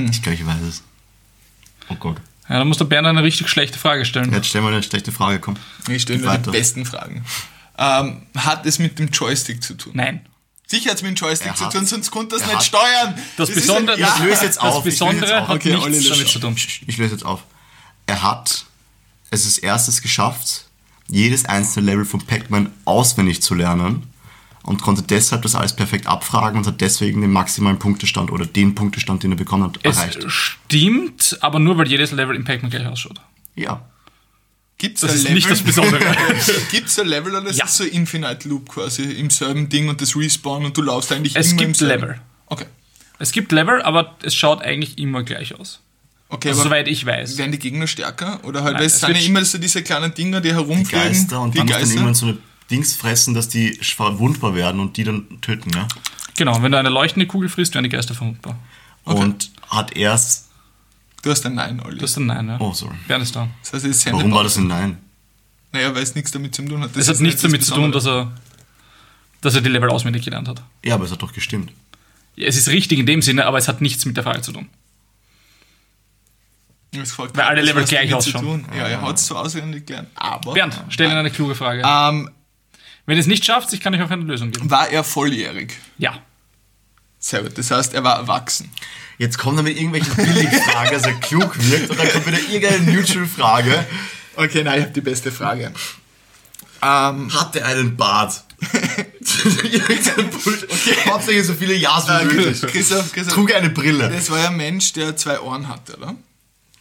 Ich glaube, ich weiß es. Oh Gott. Ja, dann muss der Bernd eine richtig schlechte Frage stellen. Jetzt stell mal eine schlechte Frage, komm. Ich stelle nur die besten Fragen. Ähm, hat es mit dem Joystick zu tun? Nein. Sicher hat es mit dem Joystick Er zu hat- tun, sonst konnte das nicht steuern. Das, ist Besondere, ein- ja, das, löse jetzt das auf, ich löse jetzt Besondere auf. hat Okay, nichts damit zu tun. Ich löse jetzt auf. Er hat es als erstes geschafft, jedes einzelne Level von Pac-Man auswendig zu lernen und konnte deshalb das alles perfekt abfragen und hat deswegen den maximalen Punktestand oder den Punktestand, den er bekommen hat, Es erreicht. stimmt, aber nur weil jedes Level im Pac-Man gleich ausschaut. Ja. Gibt's Das ein ist Level? nicht das Besondere. Gibt es ein Level oder ist Ja. das so ein Infinite Loop quasi im selben Ding und das Respawn und du laufst eigentlich Es immer im gibt selben? Level. Okay. Es gibt Level, aber es schaut eigentlich immer gleich aus. Okay, Also, aber soweit ich weiß. werden die Gegner stärker? Oder halt, Nein, weil es es sind ja immer so diese kleinen Dinger, die herumfliegen. Die Geister und die dann muss dann Geister. irgendwann so eine Dings fressen, dass die verwundbar werden und die dann töten, ne? Genau, wenn du eine leuchtende Kugel frisst, werden die Geister verwundbar. Und hat erst. Du hast ein Nein, Olli. Das ist ein Nein, ja. Oh, sorry. Bernd ist da. Das heißt, es ist Warum war das ein Nein? Naja, weil es nichts damit zu tun hat. Das Es hat nichts nicht damit zu tun, dass er, dass er die Level auswendig gelernt hat. Ja, aber es hat doch gestimmt. Ja, Es ist richtig in dem Sinne, aber es hat nichts mit der Frage zu tun. Weil alle das Level gleich ausschauen. tun. Ja, er hat es so auswendig gelernt. Aber Bernd, stell Ihnen eine kluge Frage. ähm, Wenn es nicht schafft, ich kann euch auch eine Lösung geben. war er volljährig? Ja. Sehr gut. Das heißt, er war erwachsen. Jetzt kommt er mit irgendwelchen Billigfragen, dass er klug wirkt, und dann kommt wieder irgendeine Neutral-Frage. Okay, nein, ich habe die beste Frage. Ähm, Hat er einen Bart? Bullshit. Hauptsächlich so viele Ja's wie möglich. Christoph, Christoph, Trug eine Brille. das war ja ein Mensch, der zwei Ohren hatte, oder?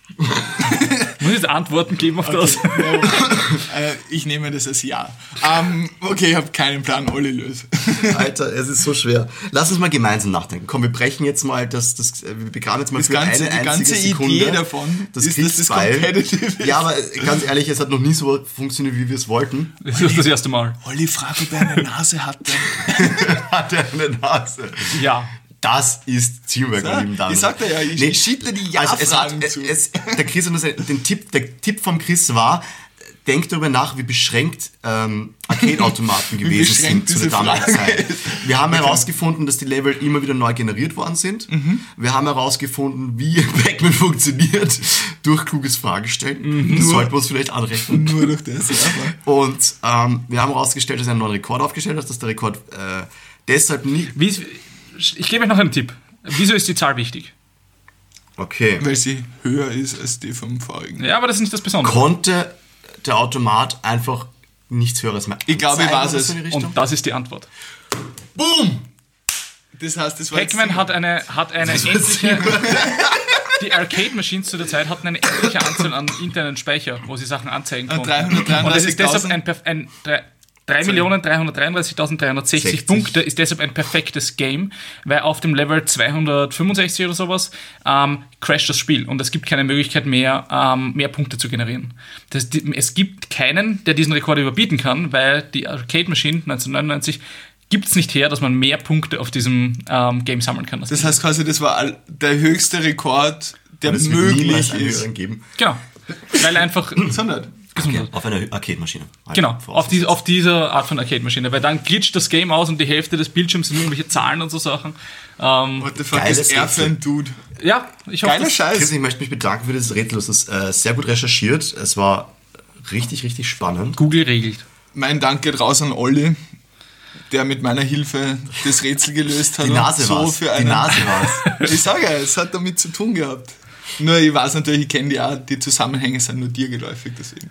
Muss ich jetzt Antworten geben auf das? Äh, ich nehme das als Ja. Ähm, okay, ich habe keinen Plan, Olli löst. Alter, es ist so schwer. Lass uns mal gemeinsam nachdenken. Komm, wir brechen jetzt mal das, das äh, wir begraben jetzt mal Das für ganze- eine die einzige ganze Sekunde. Idee davon das ist, dass das competitive. Ja, aber äh, ganz ehrlich, es hat noch nie so funktioniert, wie wir es wollten. Das ist das erste Mal. Olli fragt, ob er eine Nase hatte. Hat er eine Nase? Ja. Das ist Teamwork, meine lieben Damen. ich sagte ja, ich- schiebe dir die also es hat, zu. es, Der Chris hat uns den Tipp, der Tipp vom Chris war, denk darüber nach, wie beschränkt ähm, Arcade-Automaten gewesen sind zu der damaligen Zeit. Wir haben herausgefunden, dass die Level immer wieder neu generiert worden sind. Mhm. Wir haben herausgefunden, wie Pac-Man funktioniert durch kluges Fragestellen. Mhm. Das sollten wir uns vielleicht anrechnen. Nur durch das, ja. Und ähm, wir haben herausgestellt, dass er einen neuen Rekord aufgestellt hat, dass der Rekord äh, deshalb. Wie ist, ich gebe euch noch einen Tipp. Wieso ist die Zahl wichtig? Okay. Weil sie höher ist als die vom vorigen. Ja, aber das ist nicht das Besondere. konnte der Automat einfach nichts Höheres mehr Ich glaube, ich weiß es. Und das ist die Antwort. Boom! Das heißt, das war Pac-Man hat eine, hat eine endliche. Die Arcade-Machines zu der Zeit hatten eine endliche Anzahl an internen Speicher, wo sie Sachen anzeigen konnten. 333.000. Und es ist deshalb ein, ein, drei- 3.333.360 60. Punkte ist deshalb ein perfektes Game, weil auf dem Level 265 oder sowas ähm, crasht das Spiel und es gibt keine Möglichkeit mehr, ähm, mehr Punkte zu generieren. Das, die, es gibt keinen, der diesen Rekord überbieten kann, weil die Arcade Machine 1999 gibt es nicht her, dass man mehr Punkte auf diesem ähm, Game sammeln kann. Das heißt quasi, das war all- der höchste Rekord, der möglich ist. geben. genau. Weil einfach. Sondern, Gesundheit. Auf einer Arcade-Maschine. Halt, Genau, auf, diese, auf dieser Art von Arcade-Maschine, weil dann glitscht das Game aus und die Hälfte des Bildschirms sind irgendwelche Zahlen und so Sachen. Ähm, what the fuck Geiles ist er für ein Dude? ja, ich hoffe, Geiler das, Chris, Scheiß. ich möchte mich bedanken für dieses Rätsel. Das ist äh, sehr gut recherchiert. Es war richtig, richtig spannend. Google regelt. Mein Dank geht raus an Olli, der mit meiner Hilfe das Rätsel gelöst hat. Die Nase so war's. für Die einen, Nase war's. Ich sage ja, es hat damit zu tun gehabt. Nur ich weiß natürlich, ich kenne die auch, die Zusammenhänge sind nur dir geläufig, deswegen.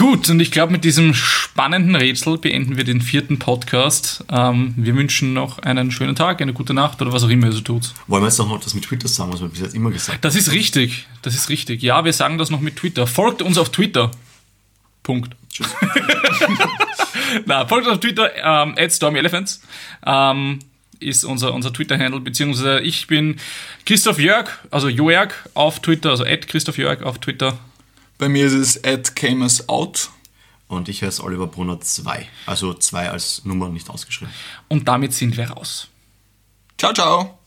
Gut, und ich glaube, mit diesem spannenden Rätsel beenden wir den vierten Podcast. Ähm, wir wünschen noch einen schönen Tag, eine gute Nacht oder was auch immer ihr so tut. Wollen wir jetzt noch das mit Twitter sagen, was wir bis jetzt immer gesagt haben? Das ist richtig, das ist richtig. Ja, wir sagen das noch mit Twitter. Folgt uns auf Twitter. Punkt. Tschüss. Na, folgt uns auf Twitter, ähm, at StormyElephants. Ähm, ist unser, unser Twitter-Handle, beziehungsweise ich bin Christoph Jörg, also Joerg auf Twitter, also at Christoph Jörg auf Twitter. Bei mir ist es at Out. Und ich heiße Oliver Brunner 2. Also 2 als Nummer nicht ausgeschrieben. Und damit sind wir raus. Ciao, ciao.